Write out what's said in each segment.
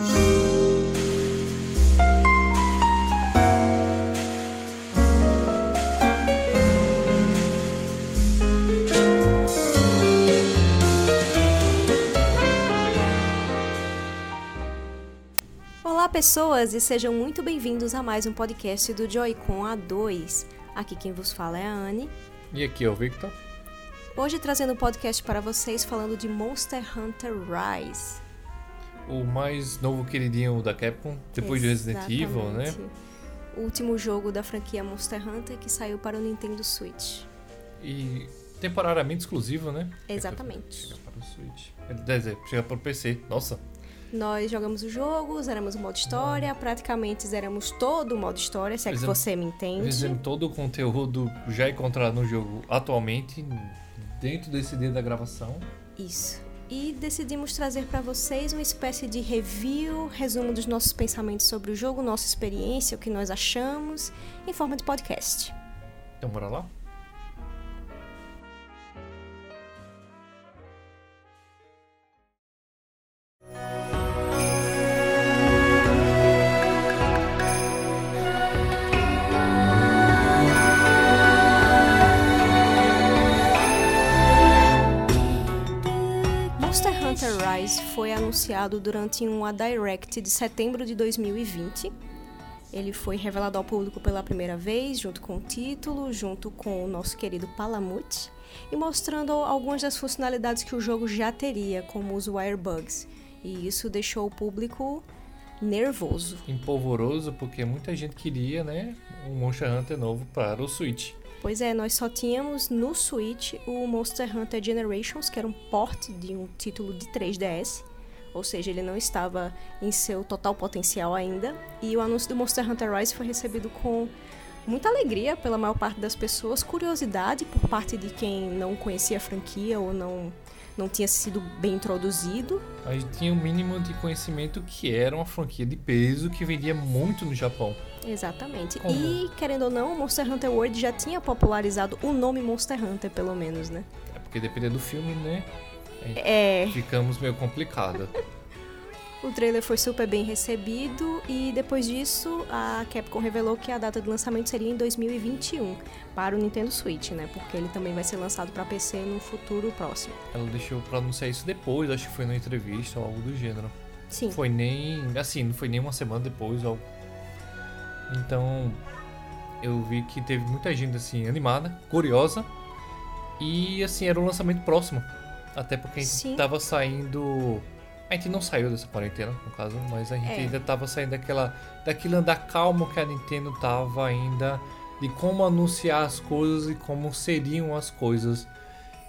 Olá, pessoas, e sejam muito bem-vindos a mais um podcast do Joy-Con A2. Aqui quem vos fala é a Anne. E aqui é o Victor. Hoje trazendo um podcast para vocês falando de Monster Hunter Rise. O mais novo queridinho da Capcom, depois de Resident Evil, né? Exatamente. O último jogo da franquia Monster Hunter que saiu para o Nintendo Switch. E temporariamente exclusivo, né? Exatamente. Chega para o Switch. Quer dizer, chega para o PC. Nossa, Nós jogamos o jogo, zeramos o modo história, praticamente zeramos todo o modo história, se é que Fizemos- você me entende. fizemos todo o conteúdo já encontrado no jogo atualmente, dentro desse dia da gravação. Isso. E decidimos trazer para vocês uma espécie de review, resumo dos nossos pensamentos sobre o jogo, nossa experiência, o que nós achamos, em forma de podcast. Então bora lá? Foi anunciado durante uma Direct de setembro de 2020. Ele foi revelado ao público pela primeira vez, junto com o título, junto com o nosso querido Palamute, e mostrando algumas das funcionalidades que o jogo já teria, como os Wirebugs. E isso deixou o público nervoso. Empolvoroso, porque muita gente queria, né? Um Monster Hunter novo para o Switch. Pois é, nós só tínhamos no Switch o Monster Hunter Generations, que era um port de um título de 3DS, ou seja, ele não estava em seu total potencial ainda. E o anúncio do Monster Hunter Rise foi recebido com muita alegria pela maior parte das pessoas, curiosidade por parte de quem não conhecia a franquia ou não, não tinha sido bem introduzido. A gente tinha o mínimo de conhecimento que era uma franquia de peso que vendia muito no Japão. Exatamente. Como? E, querendo ou não, o Monster Hunter World já tinha popularizado o nome Monster Hunter, pelo menos, né? É porque dependendo do filme, né? É, Ficamos meio complicado. O trailer foi super bem recebido e depois disso a Capcom revelou que a data de lançamento seria em 2021 para o Nintendo Switch, né? Porque ele também vai ser lançado para PC no futuro próximo. Ela deixou pra anunciar isso depois, acho que foi numa entrevista ou algo do gênero. Sim. Foi nem. Assim, não foi nem uma semana depois ou algo. Então. Eu vi que teve muita gente assim animada, curiosa. E assim, era um lançamento próximo. Até porque a gente Sim. tava saindo. A gente não saiu dessa quarentena, no caso, mas a gente É. ainda tava saindo daquela. daquele andar calmo que a Nintendo tava ainda. De como anunciar as coisas e como seriam as coisas.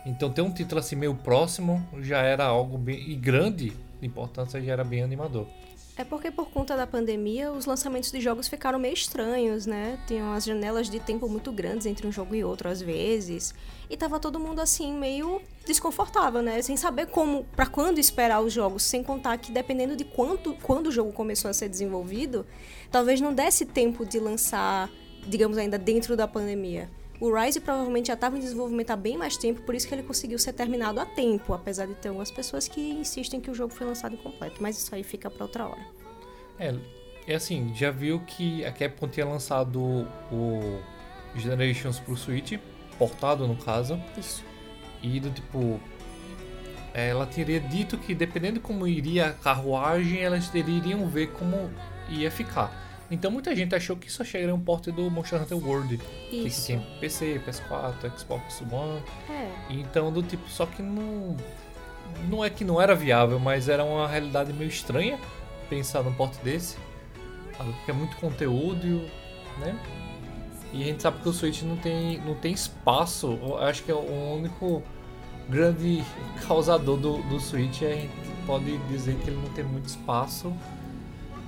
Então ter um título assim meio próximo já era algo bem. e grande de importância já era bem animador. É porque por conta da pandemia os lançamentos de jogos ficaram meio estranhos, né? Tinham as janelas de tempo muito grandes entre um jogo e outro às vezes. E tava todo mundo assim meio desconfortável, né? Sem saber como, para quando esperar os jogos, sem contar que dependendo de quanto quando o jogo começou a ser desenvolvido, talvez não desse tempo de lançar, digamos ainda dentro da pandemia. O Rise provavelmente já estava em desenvolvimento há bem mais tempo, por isso que ele conseguiu ser terminado a tempo, apesar de ter algumas pessoas que insistem que o jogo foi lançado incompleto, mas isso aí fica para outra hora. É, é assim, já viu que a Capcom tinha lançado o Generations pro Switch, portado no caso, Isso. e do tipo. é, Ela teria dito que dependendo como iria a carruagem, elas iriam ver como ia ficar. Então muita gente achou que só chegaria um porte do Monster Hunter World, que Isso. tem PC, PS4, Xbox One. É. Então, do tipo, só que não. Não é que não era viável, mas era uma realidade meio estranha pensar num porte desse. Porque é muito conteúdo, né? E a gente sabe que o Switch não tem, não tem espaço. Eu acho que é o único grande causador do, do Switch. é A gente pode dizer que ele não tem muito espaço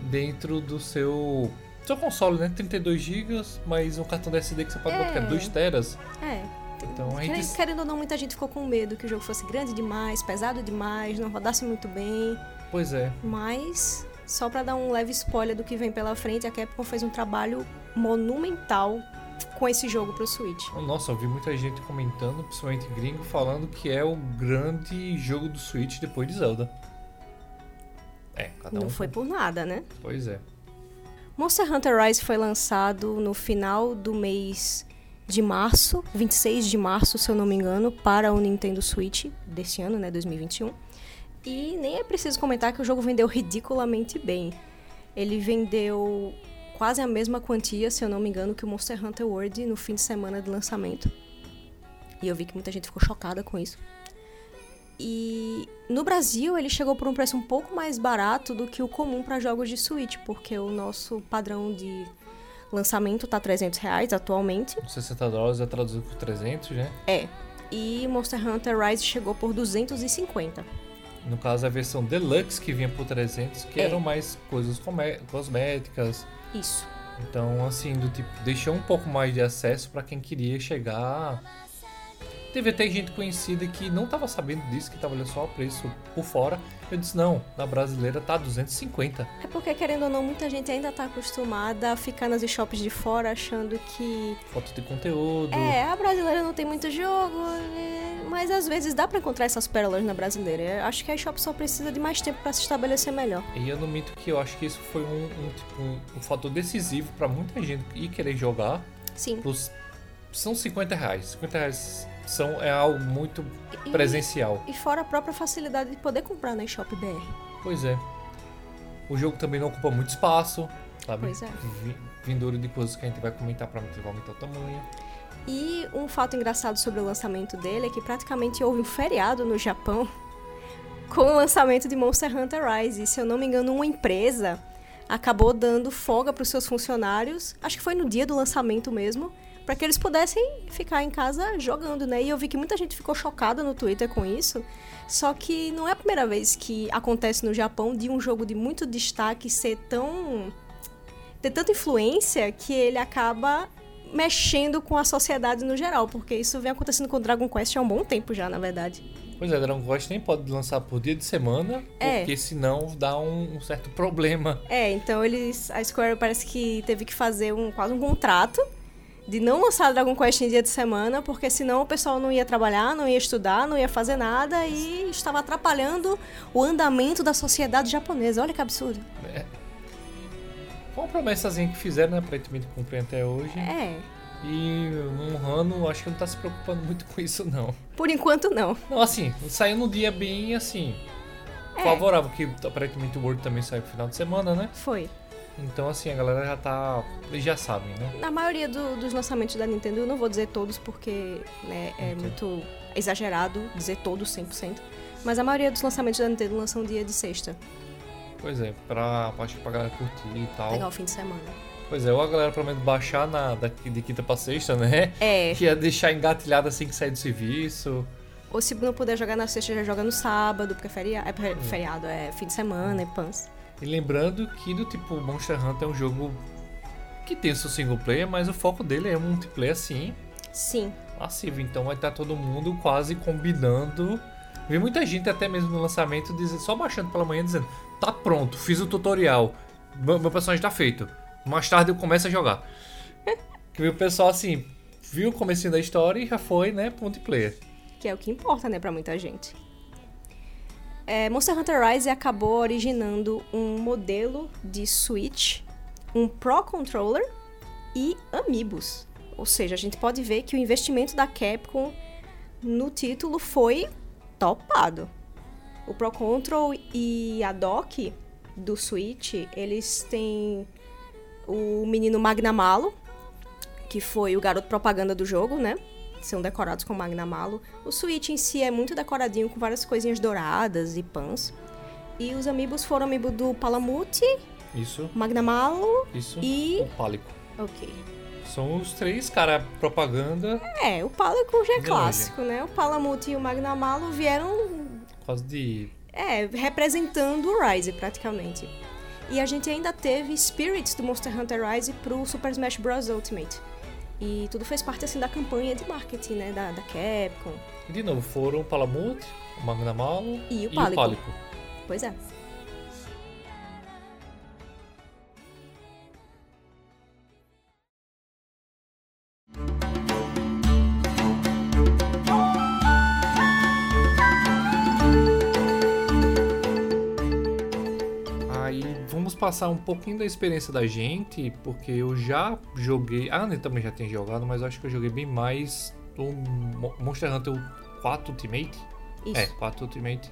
dentro do seu. Seu console, né? 32 GB, mais um cartão SD que você pode botar É. 2 teras. É. Então a Querendo, gente. querendo ou não, muita gente ficou com medo que o jogo fosse grande demais, pesado demais, não rodasse muito bem. Pois é. Mas, só pra dar um leve spoiler do que vem pela frente, a Capcom fez um trabalho monumental com esse jogo pro Switch. Nossa, eu vi muita gente comentando, principalmente gringo, falando que é o grande jogo do Switch depois de Zelda. É, cada um Não foi por nada, né? Pois é. Monster Hunter Rise foi lançado no final do mês de março, 26 de março, se eu não me engano, para o Nintendo Switch desse ano, né, 2021. E nem é preciso comentar que o jogo vendeu ridiculamente bem. Ele vendeu quase a mesma quantia, se eu não me engano, que o Monster Hunter World no fim de semana de lançamento. E eu vi que muita gente ficou chocada com isso. E no Brasil ele chegou por um preço um pouco mais barato do que o comum para jogos de Switch, porque o nosso padrão de lançamento tá 300 reais atualmente. 60 dólares é traduzido por 300, né? É. E Monster Hunter Rise chegou por 250. No caso, a versão Deluxe que vinha por 300, que É. eram mais coisas cosméticas. Isso. Então, assim, do tipo, deixou um pouco mais de acesso pra quem queria chegar. Teve até gente conhecida que não tava sabendo disso, que tava olhando só o preço por fora. Eu disse, não, na brasileira tá 250. É porque, querendo ou não, muita gente ainda tá acostumada a ficar nas shops de fora achando que. Foto de conteúdo. É, a brasileira não tem muito jogo, é, mas às vezes dá pra encontrar essas pérolas na brasileira. Eu Acho que a shop só precisa de mais tempo pra se estabelecer melhor. E eu não minto que eu acho que isso foi um, um, tipo, um, um fator decisivo pra muita gente ir querer jogar. Sim. Plus, são 50 reais. 50 reais são, é algo muito E- presencial. E fora a própria facilidade de poder comprar na eShop BR. Pois é. O jogo também não ocupa muito espaço, sabe? Pois é. Vi- Vindouro de coisas que a gente vai comentar pra vai aumentar o tamanho. E um fato engraçado sobre o lançamento dele é que praticamente houve um feriado no Japão com o lançamento de Monster Hunter Rise. E, se eu não me engano, uma empresa acabou dando folga para os seus funcionários, acho que foi no dia do lançamento mesmo, para que eles pudessem ficar em casa jogando, né? E eu vi que muita gente ficou chocada no Twitter com isso. Só que não é a primeira vez que acontece no Japão de um jogo de muito destaque ser tão ter tanta influência que ele acaba mexendo com a sociedade no geral, porque isso vem acontecendo com Dragon Quest há um bom tempo já, na verdade. Pois é, Dragon Quest nem pode lançar por dia de semana, É. porque senão dá um, um certo problema. É, então eles. A Square parece que teve que fazer um, quase um contrato de não lançar Dragon Quest em dia de semana, porque senão o pessoal não ia trabalhar, não ia estudar, não ia fazer nada e estava atrapalhando o andamento da sociedade japonesa. Olha que absurdo. Foi uma promessazinha que fizeram, né? Aparentemente cumprem até hoje. É. E um ano, acho que não tá se preocupando muito com isso, não. Por enquanto, não. Não, assim, saiu num dia bem, assim, É. favorável, que aparentemente o World também saiu no final de semana, né? Foi. Então, assim, a galera já tá. Eles já sabem, né? Na maioria do- dos lançamentos da Nintendo, eu não vou dizer todos porque né, é Entendo. muito exagerado dizer todos 100%. Mas a maioria dos lançamentos da Nintendo lançam dia de sexta, Pois é, pra, acho que pra galera curtir e tal. pegar o fim de semana. Pois é, ou a galera pelo menos baixar na, da, de quinta pra sexta, né? É, Que ia deixar engatilhado assim que sair do serviço. ou se não puder jogar na sexta, já joga no sábado, porque é feriado, é fe- feriado, é fim de semana, é pans. E lembrando que do tipo Monster Hunter é um jogo que tem seu single player, mas o foco dele é multiplayer assim, Sim, massivo. Então vai estar todo mundo quase combinando. Vi muita gente até mesmo no lançamento dizendo, só baixando pela manhã dizendo, tá pronto, fiz o tutorial, meu, meu personagem tá feito. Mais tarde eu começo a jogar. que o pessoal assim, viu o comecinho da história e já foi, né, multiplayer. que é o que importa, né, pra muita gente. É, Monster Hunter Rise acabou originando um modelo de Switch, um Pro Controller e Amiibos. Ou seja, a gente pode ver que o investimento da Capcom no título foi topado. O Pro Control e a dock do Switch, eles têm o menino Magnamalo, que foi o garoto propaganda do jogo, né? São decorados com Magnamalo. O Switch em si é muito decoradinho com várias coisinhas douradas e pãs. E os amigos foram amiibo do Palamute, Isso, Magnamalo isso. e. O Pálico. Ok. São os três, cara, propaganda É, o Pálico já é clássico, né? O Palamute e o Magnamalo vieram quase de. É, representando o Rise praticamente. E a gente ainda teve Spirits do Monster Hunter Rise pro Super Smash Bros. Ultimate. E tudo fez parte assim da campanha de marketing, né, da, da Capcom. E de novo, foram o Palamute, o Magnamalo E o e Pálico. o Pálico. Pois é. Vamos passar um pouquinho da experiência da gente, porque eu já joguei. A Ana também já tem jogado, mas eu acho que eu joguei bem mais o Monster Hunter 4 Ultimate. Isso. É, 4 Ultimate.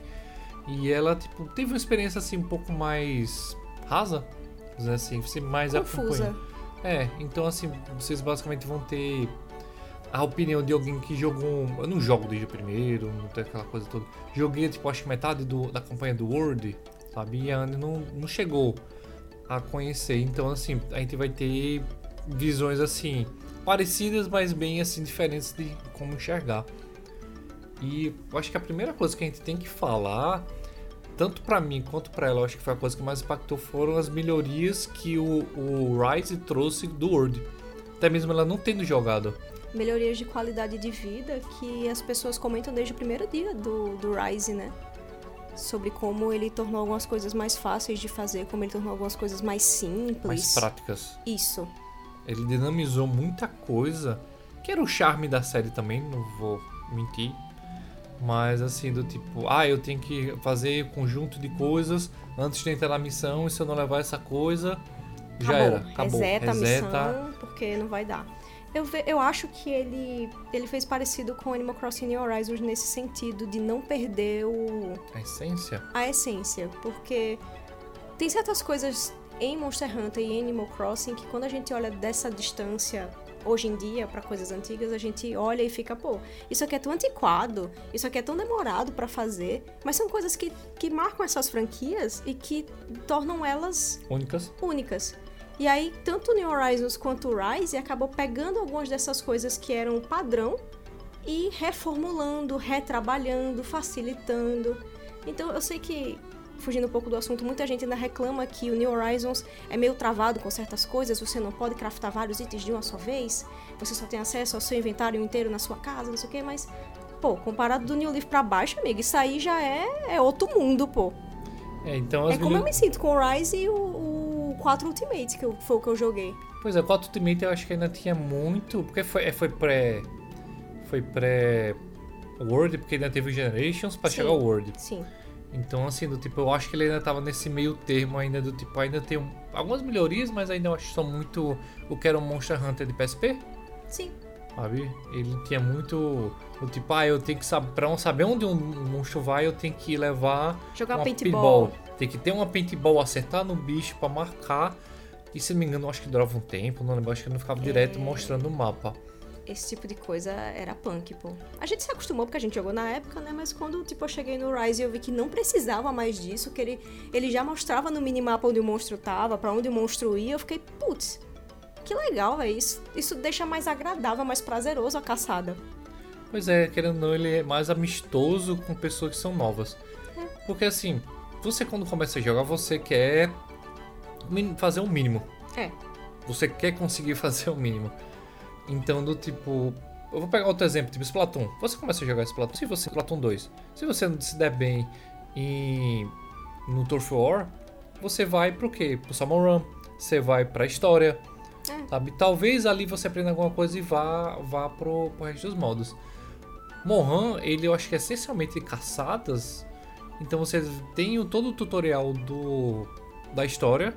E ela, tipo, teve uma experiência assim um pouco mais rasa, dizer assim, você mais Confusa. acompanha. É, então assim, vocês basicamente vão ter a opinião de alguém que jogou. um- Eu não jogo desde o primeiro, não tem aquela coisa toda. Joguei, tipo, acho que metade do, da campanha do World, sabe? E a Anne não, não chegou a conhecer. Então, assim, a gente vai ter visões assim, parecidas, mas bem assim, diferentes de como enxergar. E eu acho que a primeira coisa que a gente tem que falar, tanto pra mim quanto pra ela, acho que foi a coisa que mais impactou foram as melhorias que o, o Rise trouxe do World. Até mesmo ela não tendo jogado. Melhorias de qualidade de vida que as pessoas comentam desde o primeiro dia do, do Rise, né? Sobre como ele tornou algumas coisas mais fáceis de fazer, como ele tornou algumas coisas mais simples. mais práticas. Isso. Ele dinamizou muita coisa, que era o charme da série também, não vou mentir. Mas assim, do tipo, ah, eu tenho que fazer um conjunto de coisas antes de entrar na missão, e se eu não levar essa coisa, já Acabou. era. Acabou. Reseta, a missão, porque não vai dar. Eu, ve- eu acho que ele, ele fez parecido com Animal Crossing New Horizons nesse sentido de não perder o, A essência. a essência, porque tem certas coisas em Monster Hunter e Animal Crossing que quando a gente olha dessa distância hoje em dia para coisas antigas, a gente olha e fica, pô, isso aqui é tão antiquado, isso aqui é tão demorado para fazer, mas são coisas que, que marcam essas franquias e que tornam elas Únicas. únicas. E aí, tanto New Horizons quanto Rise acabou pegando algumas dessas coisas que eram padrão e reformulando, retrabalhando, facilitando. Então, eu sei que, fugindo um pouco do assunto, muita gente ainda reclama que o New Horizons é meio travado com certas coisas, você não pode craftar vários itens de uma só vez, você só tem acesso ao seu inventário inteiro na sua casa, não sei o que, mas, pô, comparado do New Leaf pra baixo, amigo, isso aí já é, é outro mundo, pô. É, então as É como eu me sinto com o Rise e o, o 4 Ultimate, que eu- foi o que eu joguei. Pois é, o 4 Ultimate eu acho que ainda tinha muito. Porque foi, é, foi pré. Foi pré. World, porque ainda teve o Generations pra Sim. chegar ao World. Sim. Então, assim, do tipo, eu acho que ele ainda tava nesse meio termo ainda, do tipo, ainda tem um- algumas melhorias, mas ainda eu acho que são muito o que era um Monster Hunter de PSP, Sim. Sabe? Ele tinha muito o tipo, ah, eu tenho que saber, pra não saber onde um monstro vai, eu tenho que levar Jogar uma paintball. Tem que ter uma paintball, acertar no bicho pra marcar. E se não me engano, acho que durava um tempo, não lembro, acho que não ficava direto É. mostrando o mapa. Esse tipo de coisa era punk, pô. A gente se acostumou porque a gente jogou na época, né? Mas quando, tipo, eu cheguei no Rise e eu vi que não precisava mais disso, que ele, ele já mostrava no minimapa onde o monstro tava, pra onde o monstro ia, eu fiquei, putz, que legal, velho. Isso, isso deixa mais agradável, mais prazeroso a caçada. Pois é, querendo ou não, ele é mais amistoso com pessoas que são novas. É. Porque assim, você quando começa a jogar, você quer fazer o mínimo. É. Você quer conseguir fazer o mínimo. Então, do tipo. Eu vou pegar outro exemplo, tipo Splatoon. Você começa a jogar Splatoon, se você. Splatoon 2. Se você não se der bem em. No Turf War, você vai pro quê? Pro Salmon Run. Você vai pra história. É. Sabe? Talvez ali você aprenda alguma coisa e vá, vá pro, pro resto dos modos. Mohan, ele eu acho que é essencialmente caçadas. Então você tem o- todo o tutorial do, da história.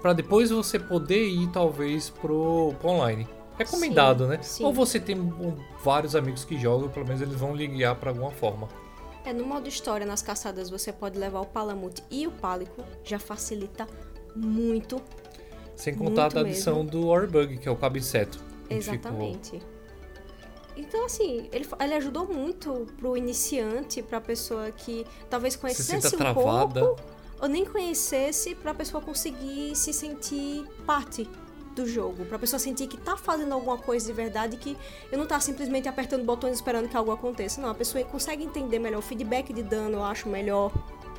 Pra depois você poder ir talvez pro, pro online. Recomendado, Sim, né? sim. Ou você tem um, vários amigos que jogam, pelo menos eles vão lhe guiar pra alguma forma. É, no modo história, nas caçadas, você pode levar o Palamute e o Pálico, já facilita muito. Sem contar Muito a adição do Orbug, que é o onde ficou- Exatamente. Então, assim, ele, ele ajudou muito pro iniciante, pra pessoa que talvez Se conhecesse um travada. pouco, ou nem conhecesse, pra pessoa conseguir se sentir parte do jogo. Pra pessoa sentir que tá fazendo alguma coisa de verdade, que eu não tá simplesmente apertando botões esperando que algo aconteça. Não, a pessoa consegue entender melhor. O feedback de dano eu acho melhor.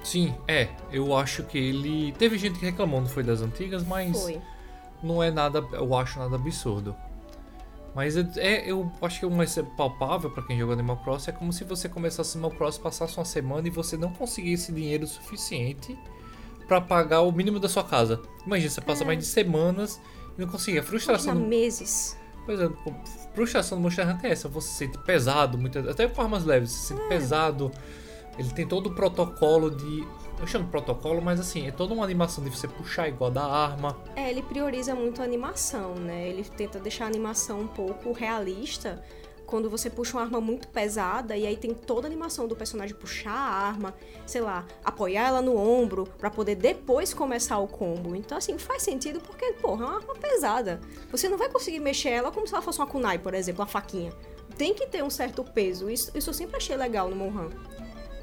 Sim, é. Eu acho que ele. Teve gente que reclamou, não foi das antigas, mas. Foi. não é nada, eu acho nada absurdo. Mas é, é- eu acho que o mais palpável pra quem joga Animal Crossing é como se você começasse Animal Crossing, passasse uma semana e você não conseguisse dinheiro suficiente pra pagar o mínimo da sua casa. Imagina, você passa É. mais de semanas e não consegue. A frustração, Imagina do, meses. pois é, frustração do Monster Hunter é essa, você se sente pesado, muitas, até com armas leves, você se sente É. pesado. Ele tem todo o protocolo de Eu chamo protocolo, mas assim, é toda uma animação de você puxar igual da arma. É, ele prioriza muito a animação, né? Ele tenta deixar a animação um pouco realista. Quando você puxa uma arma muito pesada e aí tem toda a animação do personagem puxar a arma, sei lá, apoiar ela no ombro para poder depois começar o combo. Então, assim, faz sentido porque, porra, é uma arma pesada. Você não vai conseguir mexer ela como se ela fosse uma kunai, por exemplo, uma faquinha. Tem que ter um certo peso. Isso, isso eu sempre achei legal no Monhan.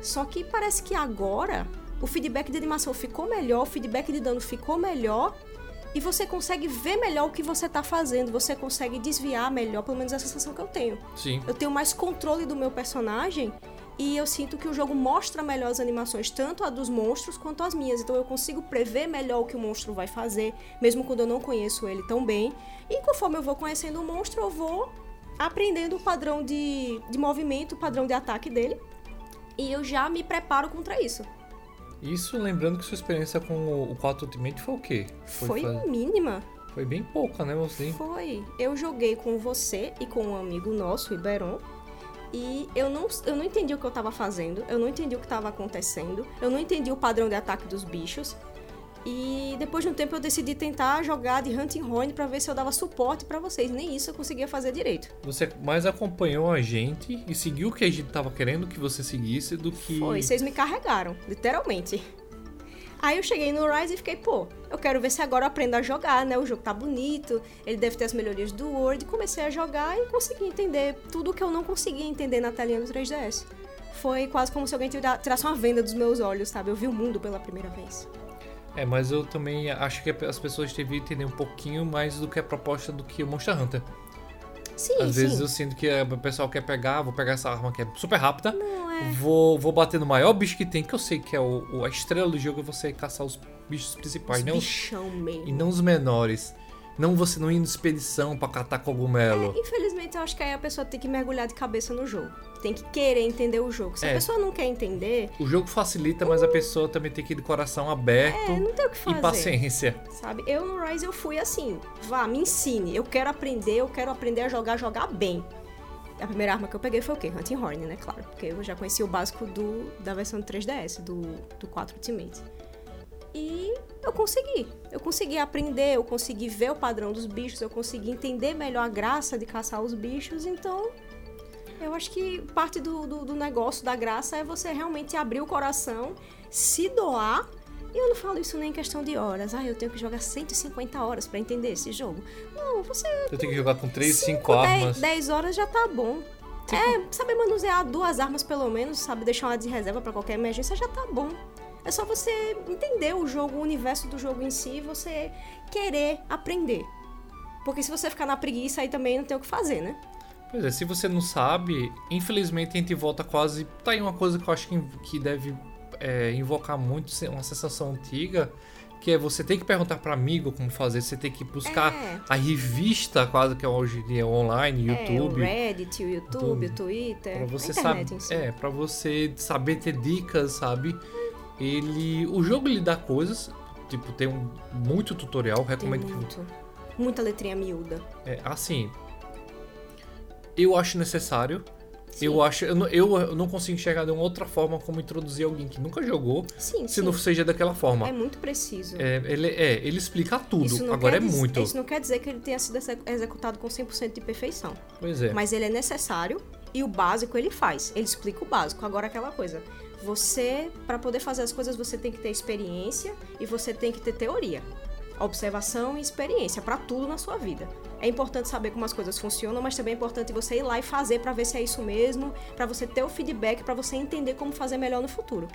Só que parece que agora o feedback de animação ficou melhor, o feedback de dano ficou melhor e você consegue ver melhor o que você tá fazendo, você consegue desviar melhor, pelo menos essa sensação que eu tenho. Sim. Eu tenho mais controle do meu personagem e eu sinto que o jogo mostra melhor as animações, tanto a dos monstros quanto as minhas. Então eu consigo prever melhor o que o monstro vai fazer, mesmo quando eu não conheço ele tão bem. E conforme eu vou conhecendo o monstro, eu vou aprendendo o padrão de, de movimento, o padrão de ataque dele. E eu já me preparo contra isso. Isso lembrando que sua experiência com o, o 4 Ultimate foi o quê? Foi, faz- mínima. foi bem pouca, né, você? Foi. Eu joguei com você e com um amigo nosso, o Iberon. E eu não, eu não entendi o que eu tava fazendo, eu não entendi o que tava acontecendo, eu não entendi o padrão de ataque dos bichos. E depois de um tempo eu decidi tentar jogar de Hunting Horn pra ver se eu dava suporte pra vocês. Nem isso eu conseguia fazer direito. Você mais acompanhou a gente e seguiu o que a gente tava querendo que você seguisse do que. Foi, vocês me carregaram, literalmente. Aí eu cheguei no Rise e fiquei, pô, eu quero ver se agora eu aprendo a jogar, né? O jogo tá bonito, ele deve ter as melhorias do Word. Comecei a jogar e consegui entender tudo que eu não conseguia entender na telinha do 3DS. Foi quase como se alguém tira- tirasse uma venda dos meus olhos, sabe? Eu vi o mundo pela primeira vez. É, mas eu também acho que as pessoas deviam entender um pouquinho mais do que a proposta do que o Monster Hunter. Sim, Às sim. vezes eu sinto que o pessoal quer pegar, vou pegar essa arma que é super rápida, Não é. vou, vou bater no maior bicho que tem, que eu sei que é o, o- a estrela do jogo, é você caçar os bichos principais, Os não os- bichão mesmo. e não os menores. Não você não ir em expedição pra catar cogumelo. Infelizmente, eu acho que aí a pessoa tem que mergulhar de cabeça no jogo. Tem que querer entender o jogo. Se É. a pessoa não quer entender, O jogo facilita, mas a pessoa também tem que ir de coração aberto é, não tem o que fazer. e paciência. Sabe? Eu no Rise eu fui assim, vá, me ensine. Eu quero aprender, eu quero aprender a jogar, jogar bem. A primeira arma que eu peguei foi o quê? Hunting Horn, né? Claro. Porque eu já conheci o básico do, da versão do 3DS, do, do 4 Ultimate. E eu consegui. Eu consegui aprender, eu consegui ver o padrão dos bichos, eu consegui entender melhor a graça de caçar os bichos, então. Eu acho que parte do, do, do negócio, da graça, é você realmente abrir o coração, se doar e eu não falo isso nem em questão de horas. Ah, eu tenho que jogar 150 horas pra entender esse jogo. Não, você. Eu tenho que jogar com 3, 5 cinco, armas. dez- 10 horas já tá bom. É, saber manusear duas armas pelo menos, sabe? Deixar uma de reserva pra qualquer emergência já tá bom. É só você entender o jogo, o universo do jogo em si, e você querer aprender. Porque se você ficar na preguiça aí também não tem o que fazer, né? Pois é, se você não sabe, infelizmente a gente volta quase. Tá aí uma coisa que eu acho que, que deve é, invocar muito uma sensação antiga, que é você tem que perguntar para amigo como fazer, você tem que buscar É. a revista quase que é hoje em dia online, YouTube. É, o Reddit, o YouTube, o Twitter, Pra você a internet saber, em si. é, para você saber ter dicas, sabe? Ele, o jogo lhe dá coisas, tipo tem um, muito tutorial, Tem recomendo que muito. Muita letrinha miúda. é, assim, eu acho necessário. Sim. Eu acho, eu não, eu, não consigo enxergar de uma outra forma como introduzir alguém que nunca jogou, Sim, se sim. não seja daquela forma. É muito preciso. É, ele, é, ele explica tudo, agora é dizer- muito. Isso não quer dizer que ele tenha sido exe- executado com 100% de perfeição. Pois é. Mas ele é necessário e o básico ele faz. Ele explica o básico. Agora aquela coisa. Você, para poder fazer as coisas, você tem que ter experiência e você tem que ter teoria. Observação e experiência para tudo na sua vida. É importante saber como as coisas funcionam, mas também é importante você ir lá e fazer para ver se é isso mesmo, para você ter o feedback, para você entender como fazer melhor no futuro.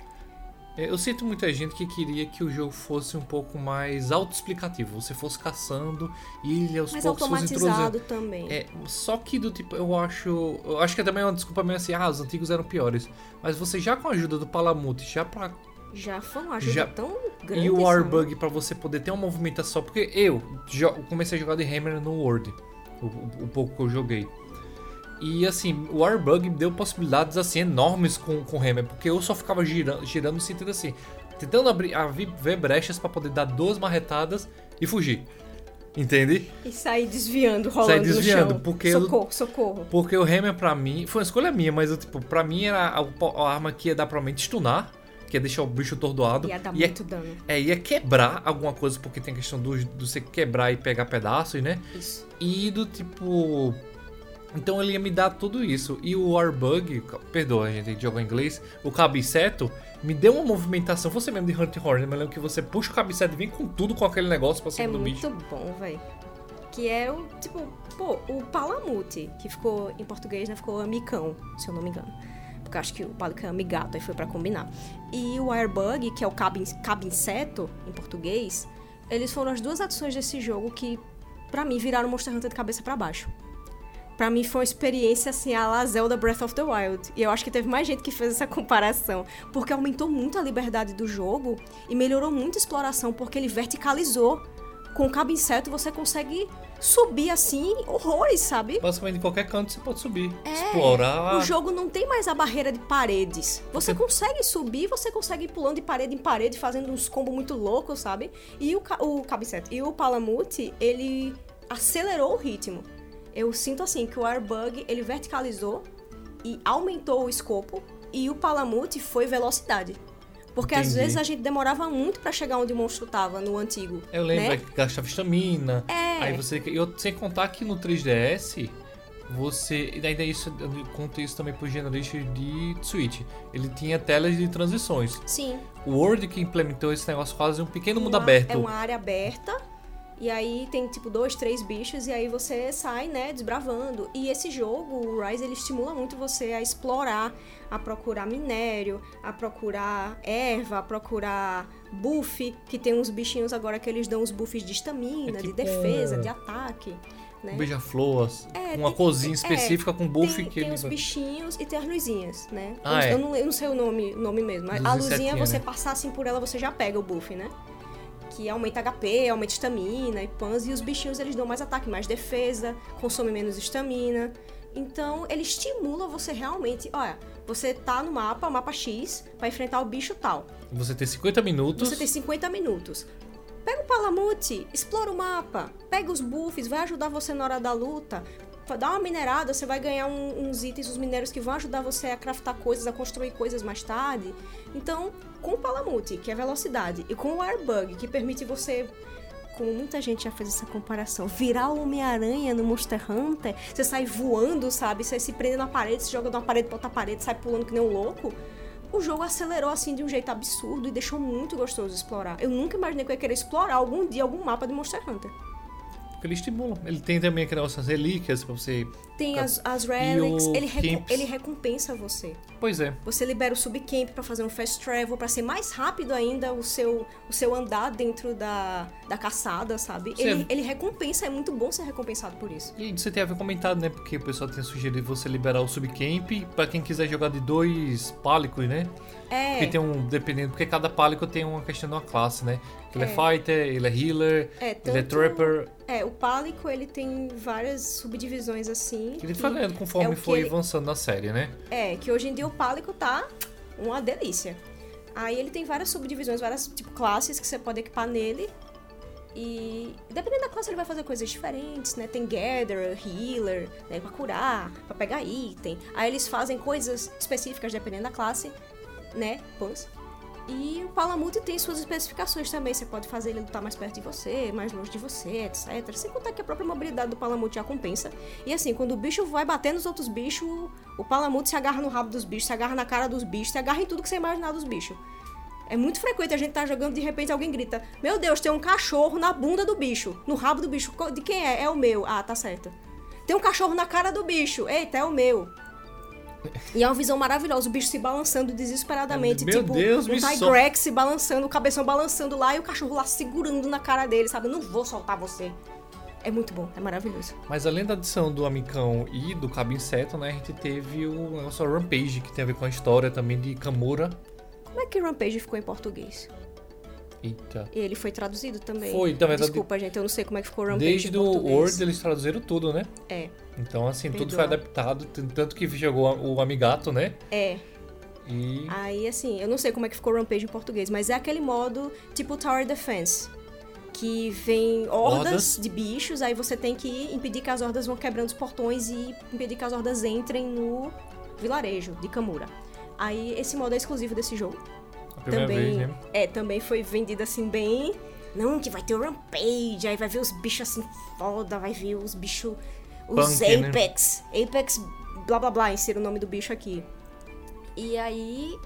É, Eu sinto muita gente que queria que o jogo fosse um pouco mais autoexplicativo. Você fosse caçando e ele aos Mas poucos fosse introduzindo. também. É, só que do tipo, eu acho. Eu acho que é também uma desculpa meio assim, ah, os antigos eram piores. Mas você já com a ajuda do Palamute, já pra. Já foi uma ajuda Já- tão grande. E o? Warbug pra você poder ter uma movimentação. Porque eu comecei a jogar de Hammer no World. O- o pouco que eu joguei. E assim, o Warbug me deu possibilidades assim enormes com, com o Hammer. Porque eu só ficava girando, girando no sentido assim. Tentando abrir, abrir- ver brechas pra poder dar duas marretadas e fugir. Entende? E sair desviando, rolando Sair desviando, no chão. porque eu- socorro, socorro. Porque o Hammer pra mim, foi uma escolha minha, mas eu, tipo, pra mim era a, a arma que ia dar pra mim stunar, que é deixar o bicho tordoado. Ia dar e é- muito dano. é, ia quebrar alguma coisa, porque tem a questão do, do você quebrar e pegar pedaços, né? Isso. E do tipo. Então ele ia me dar tudo isso. E o Warbug, perdoa, gente, a gente jogou em inglês. O cabiceto me deu uma movimentação. Você mesmo de Hunt Horn, mas lembro que você puxa o cabiceto e vem com tudo com aquele negócio pra cima É do muito bicho. bom, velho. Que é o, tipo, pô, o Palamute, que ficou, em português, né, ficou amicão, se eu não me engano. Porque eu acho que o Palican é amigato, aí foi pra combinar. E o Airbug, que é o cabin, cabinseto, em português, eles foram as duas adições desse jogo que, pra mim, viraram Monster Hunter de cabeça pra baixo. Pra mim foi uma experiência assim, a la Zelda Breath of the Wild. E eu acho que teve mais gente que fez essa comparação. Porque aumentou muito a liberdade do jogo e melhorou muito a exploração, porque ele verticalizou. Com o cabo inseto você consegue subir assim, horrores, sabe? Basicamente, em qualquer canto você pode subir. É, explorar. O jogo não tem mais a barreira de paredes. Você consegue subir, você consegue ir pulando de parede em parede, fazendo uns combos muito loucos, sabe? E o, o Cabicete e o Palamute, ele acelerou o ritmo. Eu sinto assim que o Airbug, ele verticalizou e aumentou o escopo, e o Palamute foi velocidade. Porque às Entendi. vezes a gente demorava muito pra chegar onde o monstro tava no antigo. Eu lembro né? é que gastava estamina. É. Aí você. Eu, sem contar que no 3DS. Você. E ainda isso, eu conto isso também pro generalista de Switch. Ele tinha telas de transições. Sim. O Word que implementou esse negócio quase um pequeno mundo Uma- aberto. É uma área aberta. E aí tem tipo dois, três bichos e aí você sai, né, desbravando. E esse jogo, o Rise, ele estimula muito você a explorar, a procurar minério, a procurar erva, a procurar buff, que tem uns bichinhos agora que eles dão os buffs de estamina, É de tipo defesa, um- de ataque, né? Um beija-flor, É, uma tem- cozinha é, específica com buff tem, que tem ele. os bichinhos e tem as luzinhas, né? Ah, eu, é. eu não, eu não sei o nome, nome mesmo. mas A Luz luzinha, você né? passar assim por ela, você já pega o buff, né? Que aumenta HP, aumenta estamina e pans. E os bichinhos, eles dão mais ataque, mais defesa, consome menos estamina. Então, ele estimula você realmente... Olha, você tá no mapa, mapa X, pra enfrentar o bicho tal. Você tem 50 minutos. Você tem 50 minutos. Pega o Palamute, explora o mapa, pega os buffs, vai ajudar você na hora da luta. Dá uma minerada, você vai ganhar um- uns itens, uns minérios que vão ajudar você a craftar coisas, a construir coisas mais tarde. Então, com o Palamute, que é velocidade, e com o Airbug, que permite você como muita gente já fez essa comparação, virar o Homem-Aranha no Monster Hunter, você sai voando, sabe? Você se prende na parede, se joga de uma parede pra outra parede, sai pulando que nem um louco. O jogo acelerou assim de um jeito absurdo e deixou muito gostoso de explorar. Eu nunca imaginei que eu ia querer explorar algum dia algum mapa de Monster Hunter. Porque ele estimula. Ele tem também das relíquias pra você. Tem as, as relics, ele, recom- ele recompensa você. Pois é. Você libera o subcamp pra fazer um fast travel, pra ser mais rápido ainda o seu, o seu andar dentro da, da caçada, sabe? Ele, ele recompensa, é muito bom ser recompensado por isso. E você tem a ver comentado, né? Porque o pessoal tinha sugerido você liberar o subcamp pra quem quiser jogar de dois pálicos, né? É. Porque tem um. Dependendo. Porque cada pálico tem uma questão de uma classe, né? Ele é, É. fighter, ele é healer, É, ele é tanto- trapper. É, o Pálico, ele tem várias subdivisões assim. Ele que- foi ganhando conforme é foi ele- avançando na série, né? É, que hoje em dia o Pálico tá uma delícia. Aí ele tem várias subdivisões, várias tipo classes que você pode equipar nele. E dependendo da classe ele vai fazer coisas diferentes, né? Tem Gatherer, Healer, né? Pra curar, pra pegar item. Aí eles fazem coisas específicas dependendo da classe, né? Pans. E o Palamute tem suas especificações também. Você pode fazer ele lutar mais perto de você, mais longe de você, etc. Sem contar que a própria mobilidade do Palamute já compensa. E assim, quando o bicho vai bater nos outros bichos, o Palamute se agarra no rabo dos bichos, se agarra na cara dos bichos, se agarra em tudo que você imaginar dos bichos. É muito frequente a gente tá jogando de repente alguém grita: Meu Deus, tem um cachorro na bunda do bicho, no rabo do bicho. De quem é? É o meu. Ah, tá certo. Tem um cachorro na cara do bicho. Eita, é o meu. E é uma visão maravilhosa, o bicho se balançando desesperadamente. Meu tipo, Deus, um me Tigrex se balançando, o cabeção balançando lá e o cachorro lá segurando na cara dele, sabe? Não vou soltar você. É muito bom, é maravilhoso. Mas além da adição do Amicão e do Cabo Inseto, né? A gente teve o negócio Rampage, que tem a ver com a história também de Kamura. Como é que Rampage ficou em português? Eita. E ele foi traduzido também. Foi, na verdade- Desculpa, gente, eu não sei como é que ficou Rampage Desde o. Word eles traduziram tudo, né? É, Então, assim, tudo Perdoa. foi adaptado, tanto que chegou o Amigato, né? é. E. Aí, assim, eu não sei como é que ficou Rampage em português, mas é aquele modo tipo Tower Defense. Que vem hordas, Hordas. de bichos, aí você tem que impedir que as hordas vão quebrando os portões e impedir que as hordas entrem no vilarejo de Kamura. Aí esse modo é exclusivo desse jogo. Também, vez, né? É, também foi vendido assim bem. Não, que vai ter o Rampage, aí vai ver os bichos assim foda, vai ver os bichos. Os Punk, né? Apex. Apex, blá blá blá, insira o nome do bicho aqui. E aí,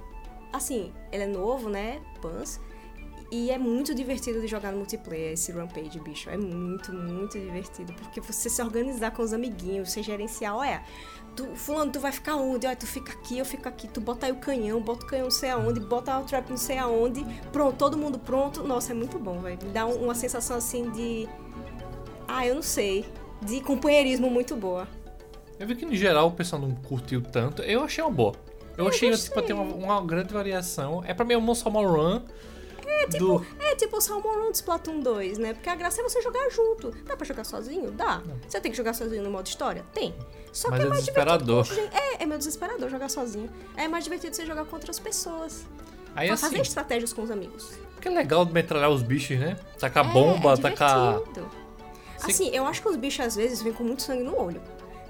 assim, ele é novo, né? Pans. E é muito divertido de jogar no multiplayer esse Rampage, bicho. É muito, muito divertido. Porque você se organizar com os amiguinhos, você gerenciar, olha, tu, fulano, tu vai ficar onde? Olha, tu fica aqui, eu fico aqui, tu bota aí o canhão, bota o canhão não sei aonde, bota o trap não sei aonde. Pronto, todo mundo pronto. Nossa, é muito bom, velho. Me dá um- uma sensação assim de. Ah, eu não sei. De companheirismo muito boa. Eu vi que no geral o pessoal não curtiu tanto. Eu achei uma boa. Eu achei gostei. tipo, tem uma, uma grande variação. É pra mim um Salmon Run. É, do... É tipo o Salmon Run do Splatoon 2, né? Porque a graça é você jogar junto. Dá pra jogar sozinho? Dá. Você tem que jogar sozinho no modo história? Tem. Só Mas que é é mais desesperador. divertido. É, é meio desesperador jogar sozinho. É mais divertido você jogar com outras pessoas. Aí Pra assim, fazer estratégias com os amigos. que é legal de metralhar os bichos, né? Tacar É, bomba, é tacar. Assim, eu acho que os bichos às vezes vêm com muito sangue no olho.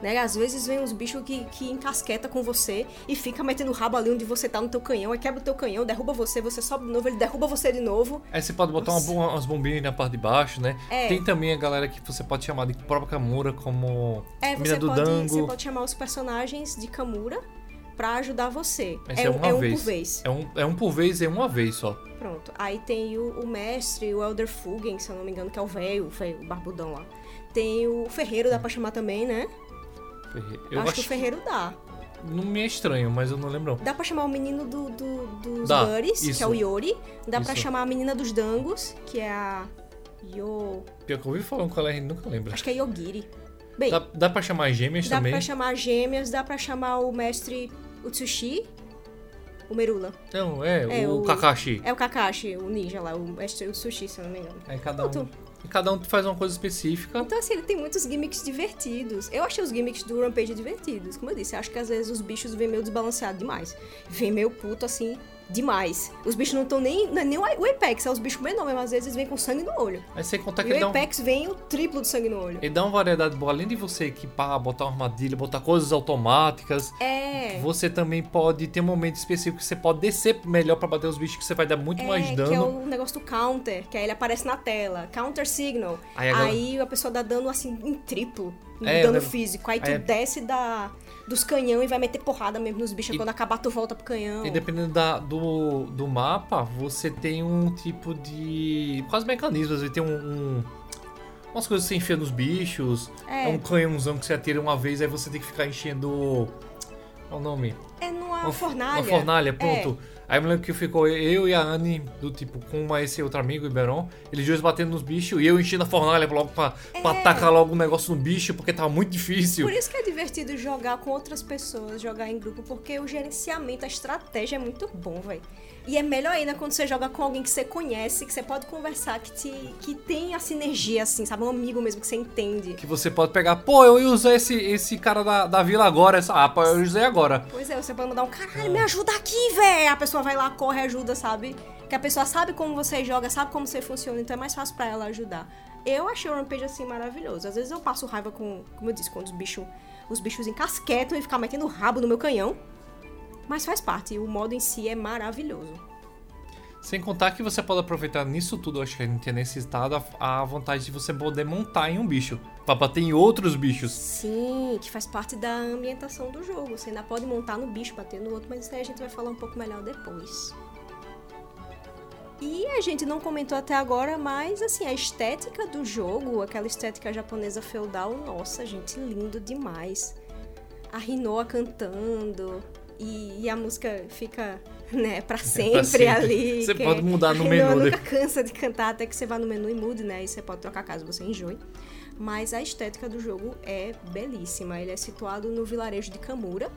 Né? Às vezes vem uns bichos que, que encasqueta com você e fica metendo o rabo ali onde você tá no teu canhão, aí quebra o teu canhão, derruba você, você sobe de novo, ele derruba você de novo. Aí você pode botar uma, umas bombinhas na parte de baixo, né? É. Tem também a galera que você pode chamar de própria Kamura como É, mina você do pode, Dango. você pode chamar os personagens de Kamura pra ajudar você. Esse é, é um- uma é um vez. por vez. É um, é um por vez e é uma vez só. Pronto. Aí tem o, o mestre, o Elder Fugen, se eu não me engano, que é o velho, o velho, o barbudão lá. Tem o Ferreiro, dá pra chamar também, né? Eu acho, acho, que o Ferreiro dá. Não me é estranho, mas eu não lembro. Dá pra chamar o menino do, do- dos Dá, Buddies, que isso. é o Yori. Dá pra Isso. chamar a menina dos Dangos, que é a. Yo. Pior que eu ouvi falando com ela, a gente nunca lembra. Acho que é Yogiri. Bem, Dá, dá, dá pra chamar gêmeas também. pra chamar gêmeas, dá pra chamar o mestre Utsushi, o Merula. Não, é, É, o, o- Kakashi. É o Kakashi, o ninja lá, o mestre Utsushi, se eu não me engano. Aí cada um, Pronto. E cada um faz uma coisa específica. Então, assim, ele tem muitos gimmicks divertidos. Eu achei os gimmicks do Rampage divertidos. Como eu disse, acho que às vezes os bichos vêm meio desbalanceados demais. Vem meio puto, assim, demais. Os bichos não estão nem. Não é nem o Apex, é os bichos menores mesmo. Às vezes vem com sangue no olho. Aí sem contar que E o dá, um, Apex vem o triplo de sangue no olho. ele dá uma variedade boa. Além de você equipar, botar uma armadilha, botar coisas automáticas. É. Você também pode ter um momento específico que você pode descer melhor pra bater os bichos, que você vai dar muito mais É, dano. que é o negócio do counter, que aí ele aparece na tela. Counter signal. Aí Aí, a pessoa dá dano assim em triplo. É, dano lembro. físico. Aí tu Aí é- desce da, dos canhão e vai meter porrada mesmo nos bichos. E- Quando acabar, tu volta pro canhão. E dependendo da- do, do mapa, você tem um tipo de. quase mecanismos. Você tem um. um- umas coisas que você enfia nos bichos. É. É. um canhãozão que você atira uma vez, aí você tem que ficar enchendo. Qual o nome? É numa Uma- fornalha. Uma fornalha, pronto. É. Aí me lembro que ficou eu e a Anne, do tipo, com esse outro amigo, o Iberon, eles dois batendo nos bichos e eu enchendo a fornalha logo pra, pra É. atacar logo o negócio no bicho, porque tava muito difícil. Por isso que é divertido jogar com outras pessoas, jogar em grupo, porque o gerenciamento, a estratégia é muito bom, velho. E é melhor ainda quando você joga com alguém que você conhece, que você pode conversar, que, te, que tem a sinergia, assim, sabe? Um amigo mesmo que você entende. Que você pode pegar, pô, eu ia usar esse, esse cara da, da vila agora, essa ah, pô, eu usei agora. Pois é, você pode mandar um caralho, me ajuda aqui, velho. A pessoa vai lá, corre, ajuda, sabe? Que a pessoa sabe como você joga, sabe como você funciona, então é mais fácil pra ela ajudar. Eu achei o Rampage assim maravilhoso. Às vezes eu passo raiva com, como eu disse, quando os bichos os bichos encasquetam e ficam metendo o rabo no meu canhão. Mas faz parte, o modo em si é maravilhoso. Sem contar que você pode aproveitar nisso tudo, acho que a gente tinha necessitado a, a vontade de você poder montar em um bicho, pra bater em outros bichos. Sim, que faz parte da ambientação do jogo. Você ainda pode montar no bicho, bater no outro, mas isso aí a gente vai falar um pouco melhor depois. E a gente não comentou até agora, mas assim, a estética do jogo, aquela estética japonesa feudal, nossa, gente, lindo demais. A Rinoa cantando e, e a música fica, né, pra sempre, sempre. ali. Você pode mudar no menu nunca cansa de cantar até que você vá no menu e mude, né? E você pode trocar caso você enjoe. Mas a estética do jogo é belíssima. Ele é situado no vilarejo de Kamura.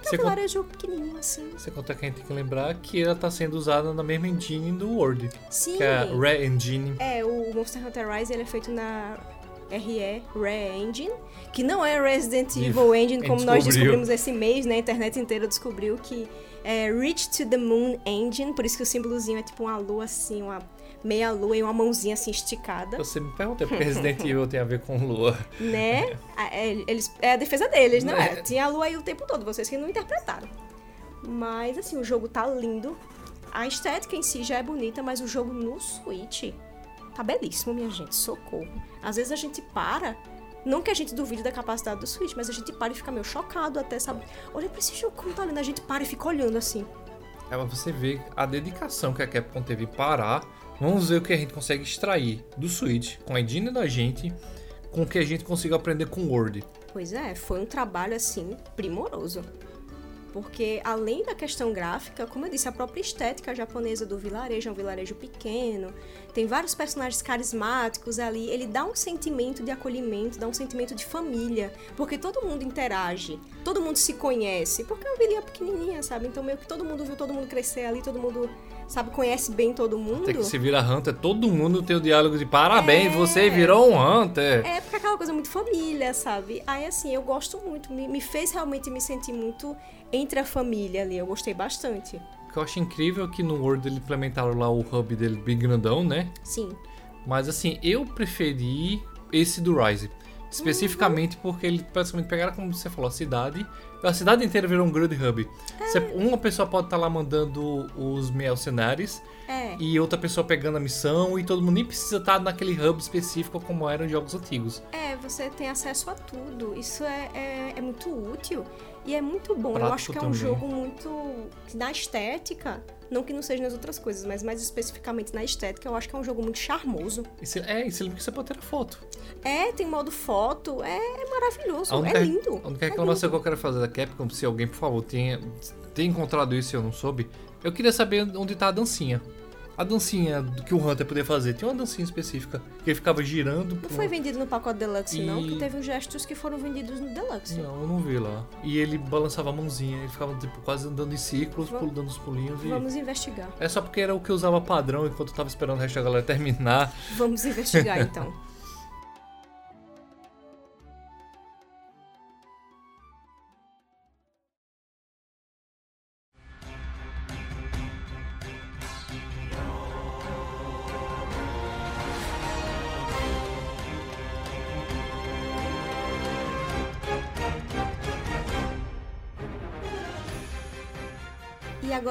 Que é Você um con- vilarejo pequenininho assim. Você conta que a gente tem que lembrar que ela tá sendo usada na mesma engine do World, Sim. que é a Re Engine. É, o Monster Hunter Rise ele é feito na RE Re Engine, que não é Resident Evil Engine, como gente nós descobriu. descobrimos esse mês, né? A internet inteira descobriu que é Reach to the Moon Engine, por isso que o símbolozinho é tipo uma lua assim, uma meia lua e uma mãozinha assim esticada, Você me pergunta porque Resident Evil tem a ver com lua. né? Ah, é, Eles, é a defesa deles, né? Né? Tinha a lua aí o tempo todo, vocês que não interpretaram. Mas assim, o jogo tá lindo. a estética em si já é bonita, mas o jogo no Switch tá belíssimo, minha gente. Socorro. Às vezes a gente para. Não que a gente duvide da capacidade do Switch, mas a gente para e fica meio chocado até, sabe? Olha pra esse jogo como tá lindo. A gente para e fica olhando assim. É pra você ver a dedicação que a Capcom teve em parar. Vamos ver o que a gente consegue extrair do Switch com a engine da gente, com o que a gente consiga aprender com o Word. Pois é, foi um trabalho assim primoroso. Porque além da questão gráfica, como eu disse, a própria estética japonesa do vilarejo é um vilarejo pequeno, tem vários personagens carismáticos ali, ele dá um sentimento de acolhimento, dá um sentimento de família, porque todo mundo interage, todo mundo se conhece, porque é uma vilinha pequenininha, sabe? Então meio que todo mundo viu todo mundo crescer ali, todo mundo, sabe, conhece bem todo mundo. Até que se vira Hunter, todo mundo tem o diálogo de parabéns, É. você virou um Hunter. É, porque é aquela coisa muito família, sabe? Aí, assim, eu gosto muito. Me, me fez realmente me sentir muito entre a família ali. Eu gostei bastante. O que eu acho incrível é que no Word eles implementaram lá o hub dele bem grandão, né? Sim. Mas assim, eu preferi esse do Rise. Especificamente porque ele praticamente pegaram, como você falou, a cidade. A cidade inteira virou um grande hub. Você- uma pessoa pode estar lá mandando os mercenários É. e outra pessoa pegando a missão e todo mundo nem precisa estar naquele hub específico como eram jogos antigos. É, você tem acesso a tudo. Isso é, é, é muito útil e é muito bom. eu acho que é um também. jogo muito. que Na estética, não que não seja nas outras coisas, mas mais especificamente na estética, eu acho que é um jogo muito charmoso. E você- é, e você lembra que você pode tirar foto. É, tem modo foto, é, é maravilhoso, A única, é lindo. a única é reclamação que lindo. eu quero fazer da Capcom, se alguém, por favor, tenha, tenha encontrado isso e eu não soube, eu queria saber onde tá a dancinha. A dancinha do que o Hunter podia fazer. Tinha uma dancinha específica que ele ficava girando. Não foi vendido no pacote Deluxe, não, E- porque teve uns gestos que foram vendidos no Deluxe. Não, eu não vi lá. E ele balançava a mãozinha, ele ficava tipo, quase andando em círculos, Vamos- pulando os pulinhos. E... Vamos investigar. É só porque era o que eu usava padrão enquanto eu tava esperando o resto da galera terminar. Vamos investigar então.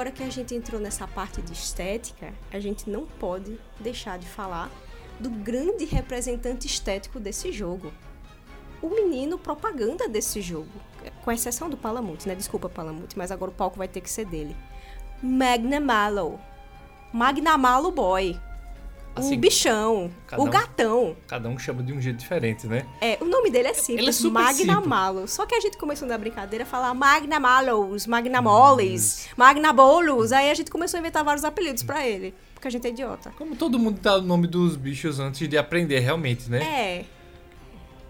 Agora que a gente entrou nessa parte de estética, a gente não pode deixar de falar do grande representante estético desse jogo. O menino propaganda desse jogo. Com exceção do Palamute, né? Desculpa, Palamute, mas agora o palco vai ter que ser dele. Magna Mallow. Magna Mallow Boy. Assim, o bichão. O um- gato. Cada um chama de um jeito diferente, né? É, o nome dele é simples, Ele é super Magna simples. Mallow. Só que a gente começou na brincadeira a falar Magna Mallows, Magna Moles, Magna Bolos. Aí a gente começou a inventar vários apelidos pra ele, porque a gente é idiota. Como todo mundo dá o nome dos bichos antes de aprender realmente, né? É.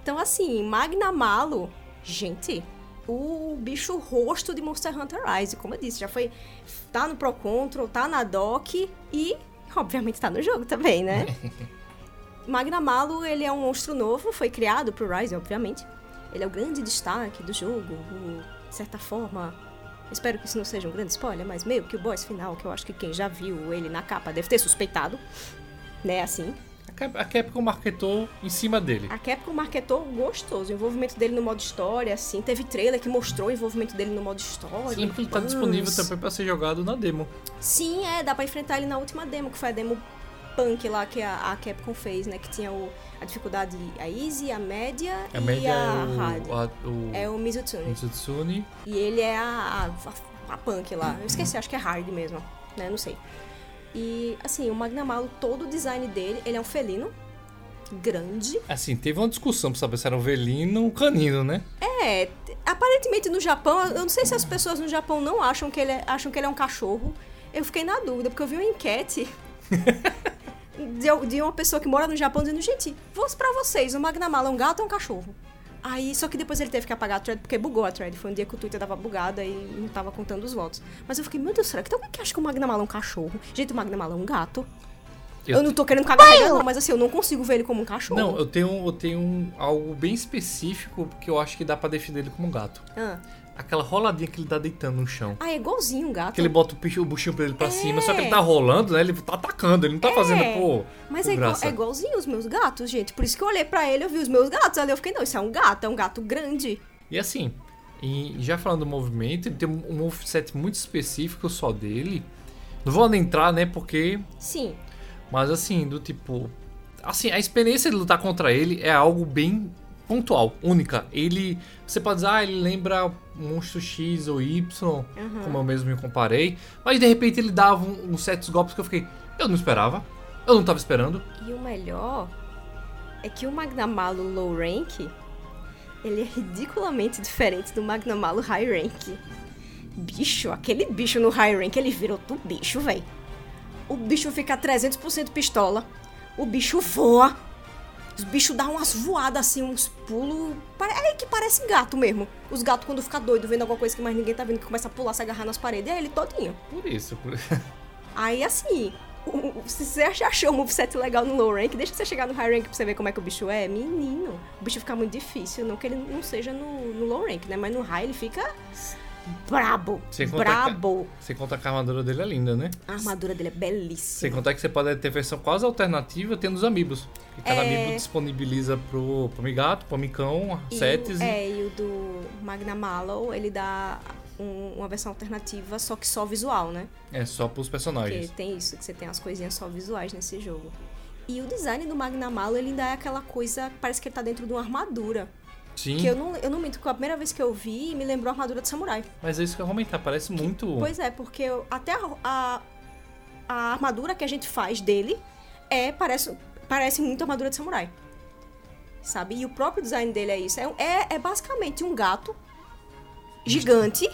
Então assim, Magna Malo, gente, o bicho rosto de Monster Hunter Rise, como eu disse, já foi tá no Pro Control, tá na dock e obviamente tá no jogo também, né? Magna Malo, ele é um monstro novo, foi criado pro Rise, obviamente. Ele é o grande destaque do jogo, o- de certa forma. Espero que isso não seja um grande spoiler, mas meio que o boss final, que eu acho que quem já viu ele na capa deve ter suspeitado, né, assim. A Cap- A Capcom marketou em cima dele. A Capcom marketou gostoso, o envolvimento dele no modo história, assim. Teve trailer que mostrou o envolvimento dele no modo história. Sim, porque ele tá disponível também pra ser jogado na demo. Sim, é, dá pra enfrentar ele na última demo, que foi a demo punk lá que a, a Capcom fez, né? Que tinha o, a dificuldade, a easy, a média A e média a é hard. o, a, o, É o Mizutsune. Mitsutsune. E ele é a, a, a punk lá. Eu esqueci, acho que é hard mesmo, né? Não sei. E, assim, o Magnamalo, todo o design dele, ele é um felino grande. Assim, teve uma discussão pra saber se era um velino ou um canino, né? É, aparentemente no Japão, eu não sei se as pessoas no Japão não acham que ele é, acham que ele é um cachorro. Eu fiquei na dúvida, porque eu vi uma enquete de, de uma pessoa que mora no Japão dizendo, gente, vou pra vocês, o Magnamala é um gato ou um cachorro? Aí, só que depois ele teve que apagar a thread, porque bugou a thread. Foi um dia que o Twitter tava bugado e não tava contando os votos. Mas eu fiquei, meu Deus, será que tem alguém que acha que o Magnamala é um cachorro? Gente, o Magnamala é um gato. Eu, não tô querendo cagar não, mas assim, eu não consigo ver ele como um cachorro. Não, eu tenho, eu tenho algo bem específico que eu acho que dá pra definir ele como um gato. Ah, Aquela roladinha que ele tá deitando no chão. Ah, é igualzinho um gato. Que ele bota o, o buchinho pra ele pra É. cima, só que ele tá rolando, né? Ele tá atacando, ele não tá fazendo por, Mas é, igual, é igualzinho os meus gatos, gente. Por isso que eu olhei pra ele, eu vi os meus gatos ali. Eu fiquei, não, isso é um gato, é um gato grande. E assim, e já falando do movimento, ele tem um moveset muito específico só dele, Não vou entrar, né? Porque. Sim. Mas assim, do tipo. Assim, a experiência de lutar contra ele é algo bem pontual, única. Ele. Você pode dizer, ah, ele lembra monstro X ou Y, como eu mesmo me comparei. Mas de repente ele dava um- uns certos golpes que eu fiquei. Eu não esperava. Eu não tava esperando. E o melhor é que o Magnamalo Low Rank, ele é ridiculamente diferente do Magnamalo High Rank. Bicho, aquele bicho no High Rank, ele vira outro bicho, velho. O bicho fica 300% pistola. O bicho voa. Os bichos dão umas voadas assim, uns pulos. É que parece gato mesmo. Os gatos, quando ficam doidos, vendo alguma coisa que mais ninguém tá vendo, que começa a pular, se agarrar nas paredes, é ele todinho. Por isso. Por... Aí assim, se você achou o moveset legal no low rank, deixa você chegar no high rank pra você ver como é que o bicho é. Menino, o bicho fica muito difícil. Não que ele não seja no, no low rank, né? Mas no high ele fica brabo. Sem contar que- brabo. Sem contar que a armadura dele é linda, né? A armadura dele é belíssima. Sem contar que você pode ter versão quase alternativa tendo os amigos. Que cada É. amigo disponibiliza pro, pro Migato, pro Amicão, E e. é, e o do Magna Mallow, ele dá um- uma versão alternativa, só que só visual, né? É só pros Porque personagens. tem isso, que você tem as coisinhas só visuais nesse jogo. E o design do Magna Mallow, ele ainda é aquela coisa, parece que ele tá dentro de uma armadura. Sim, Que eu não, eu não minto, que a primeira vez que eu vi, me lembrou a armadura de samurai. mas é isso que eu ia comentar, parece muito. Pois é, porque eu- até a, a, a armadura que a gente faz dele é parece, parece muito a armadura de samurai. Sabe? E o próprio design dele é isso. É, é, é basicamente um gato gigante,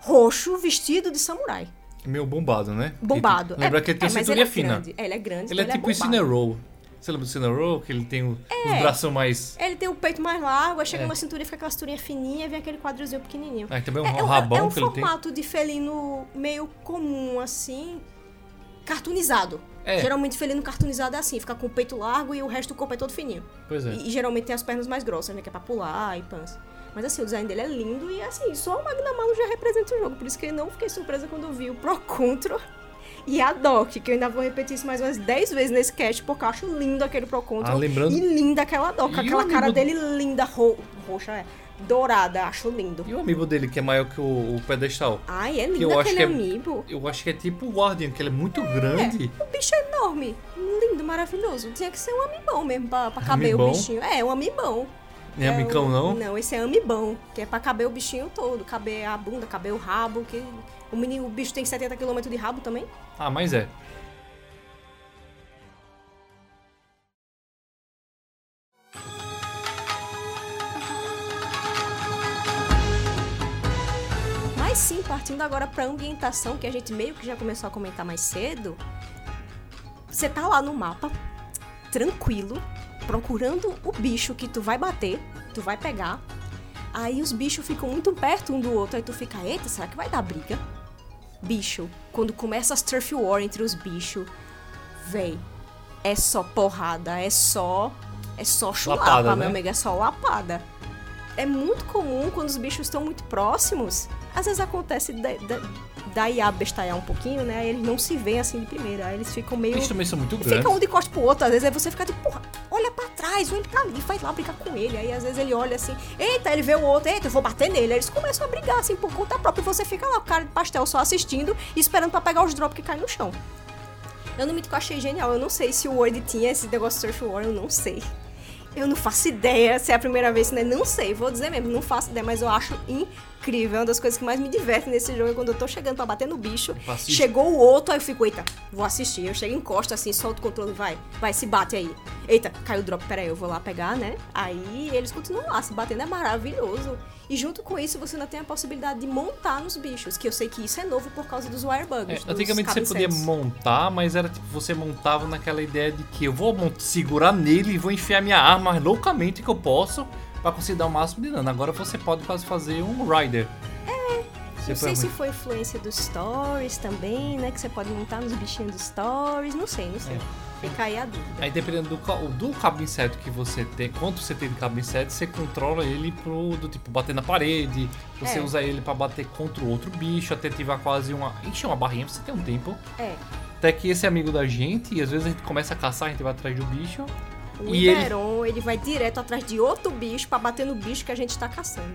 roxo, vestido de samurai. Meio bombado, né? Bombado. Lembra é, que ele tem é, cinturinha ele é fina. É, ele é grande, Ele é tipo o bombado. Você lembra do Cinerow? Que ele tem o- os É. braços mais. Ele tem o peito mais largo, aí chega É. uma cinturinha, fica aquela cinturinha fininha e vem aquele quadrilzinho pequenininho. Ah, e também um É, é um- rabão é um que ele tem. formato de felino meio comum, assim, cartoonizado. É. Geralmente felino cartoonizado é assim, fica com o peito largo e o resto do corpo é todo fininho. Pois é. E, e geralmente tem as pernas mais grossas, né, que é pra pular e pans. Mas assim, o design dele é lindo e assim, só o Magnamalo já representa o jogo, por isso que eu não fiquei surpresa quando eu vi o Pro Control e a Doc, que eu ainda vou repetir isso mais umas 10 vezes nesse cast, porque eu acho lindo aquele Pro Control Ah, lembrando- e linda aquela Doc, E aquela cara amigo- dele linda, ro... roxa, é, dourada, acho lindo. E o amiibo dele, que é maior que o, o pedestal? Ai, é Que eu lindo acho aquele que é- amiibo. Eu acho que é tipo o Guardian, que ele é muito grande. O bicho é enorme, lindo, maravilhoso. Tinha que ser um amibão mesmo pra, pra caber Amibão? o bichinho. É, um amibão. Nem É amicão, o- não? Não, esse é amibão, que é pra caber o bichinho todo, caber a bunda, caber o rabo, que o menino, o bicho tem 70 km de rabo também. Ah, mas é. Mas sim, partindo agora pra ambientação, que a gente meio que já começou a comentar mais cedo. Você tá lá no mapa, tranquilo, procurando o bicho que tu vai bater, tu vai pegar. Aí os bichos ficam muito perto um do outro, aí tu fica, eita, será que vai dar briga? Bicho, quando começa as turf war entre os bichos, véi, é só porrada, é só. É só chulapa, Lapada, meu né? amigo, é só lapada. É muito comum quando os bichos estão muito próximos. Às vezes acontece da, da, da IA bestalhar um pouquinho, né? Aí eles não se veem assim de primeira. Aí eles ficam meio. Eles também são muito grandes. Fica um de costas pro outro, às vezes aí você fica tipo, porra, olha pra trás, ou ele tá ali, vai lá brigar com ele. Aí às vezes ele olha assim, eita, ele vê o outro, eita, eu vou bater nele. Aí eles começam a brigar assim por conta própria e você fica lá, o cara de pastel só assistindo e esperando pra pegar os drops que caem no chão. Eu não me eu achei genial, eu não sei se o Word tinha esse negócio de Surf War, eu não sei. Eu não faço ideia se é a primeira vez, né? Não sei, vou dizer mesmo, não faço ideia, mas eu acho incrível. É uma das coisas que mais me diverte nesse jogo é quando eu tô chegando pra bater no bicho. Assiste. Chegou o outro, aí eu fico, eita, vou assistir. Eu chego, encosto assim, solto o controle, vai, vai, se bate aí. Eita, caiu o drop, peraí, eu vou lá pegar, né? Aí eles continuam lá, se batendo, é maravilhoso. E junto com isso, você ainda tem a possibilidade de montar nos bichos, que eu sei que isso é novo por causa dos wirebugs. É, antigamente você podia montar, mas era tipo, você montava naquela ideia de que eu vou segurar nele e vou enfiar minha arma loucamente que eu posso pra conseguir dar o máximo de dano. Agora você pode quase fazer um Rider. É. Não sei se foi influência dos stories também, né? Que você pode montar nos bichinhos dos stories. Não sei, não sei. É. Fica aí a dúvida. Aí dependendo do, do cabo inseto que você tem, quanto você tem de cabo inseto, você controla ele pro do tipo bater na parede, você É. usa ele pra bater contra o outro bicho, até tiver quase uma. encher uma barrinha, você tem um tempo. É. Até que esse amigo da gente, e às vezes a gente começa a caçar, a gente vai atrás do bicho. O E ele- Iberon, ele... vai direto atrás de outro bicho pra bater no bicho que a gente tá caçando.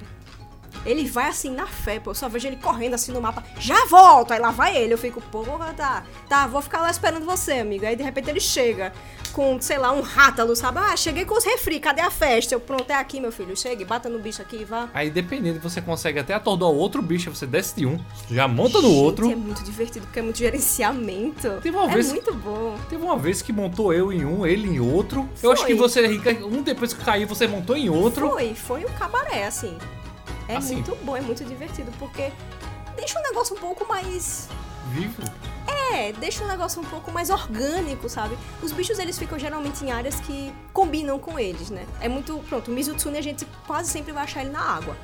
Ele vai assim na fé, pô. Eu só vejo ele correndo assim no mapa. Já volto! Aí lá vai ele. Eu fico, porra, tá. Tá, vou ficar lá esperando você, amigo. Aí de repente ele chega com, sei lá, um rátalo, sabe? Ah, cheguei com os refri, cadê a festa? Eu, pronto, é aqui, meu filho. Chegue, bata no bicho aqui e vá. Aí dependendo, você consegue até atordoar o outro bicho, você desce de um, já monta no Gente, outro. É muito divertido, porque é muito gerenciamento. Teve uma é vez- muito bom. Teve uma vez que montou eu em um, ele em outro. Eu acho Foi. que você, Rica, um depois que caiu, você montou em outro. Foi, foi um cabaré, assim. É Assim. muito bom, é muito divertido, porque deixa o negócio um pouco mais. Vivo. É, deixa o negócio um pouco mais orgânico, sabe? Os bichos, eles ficam geralmente em áreas que combinam com eles, né? É muito. Pronto, o Mizutsune a gente quase sempre vai achar ele na água.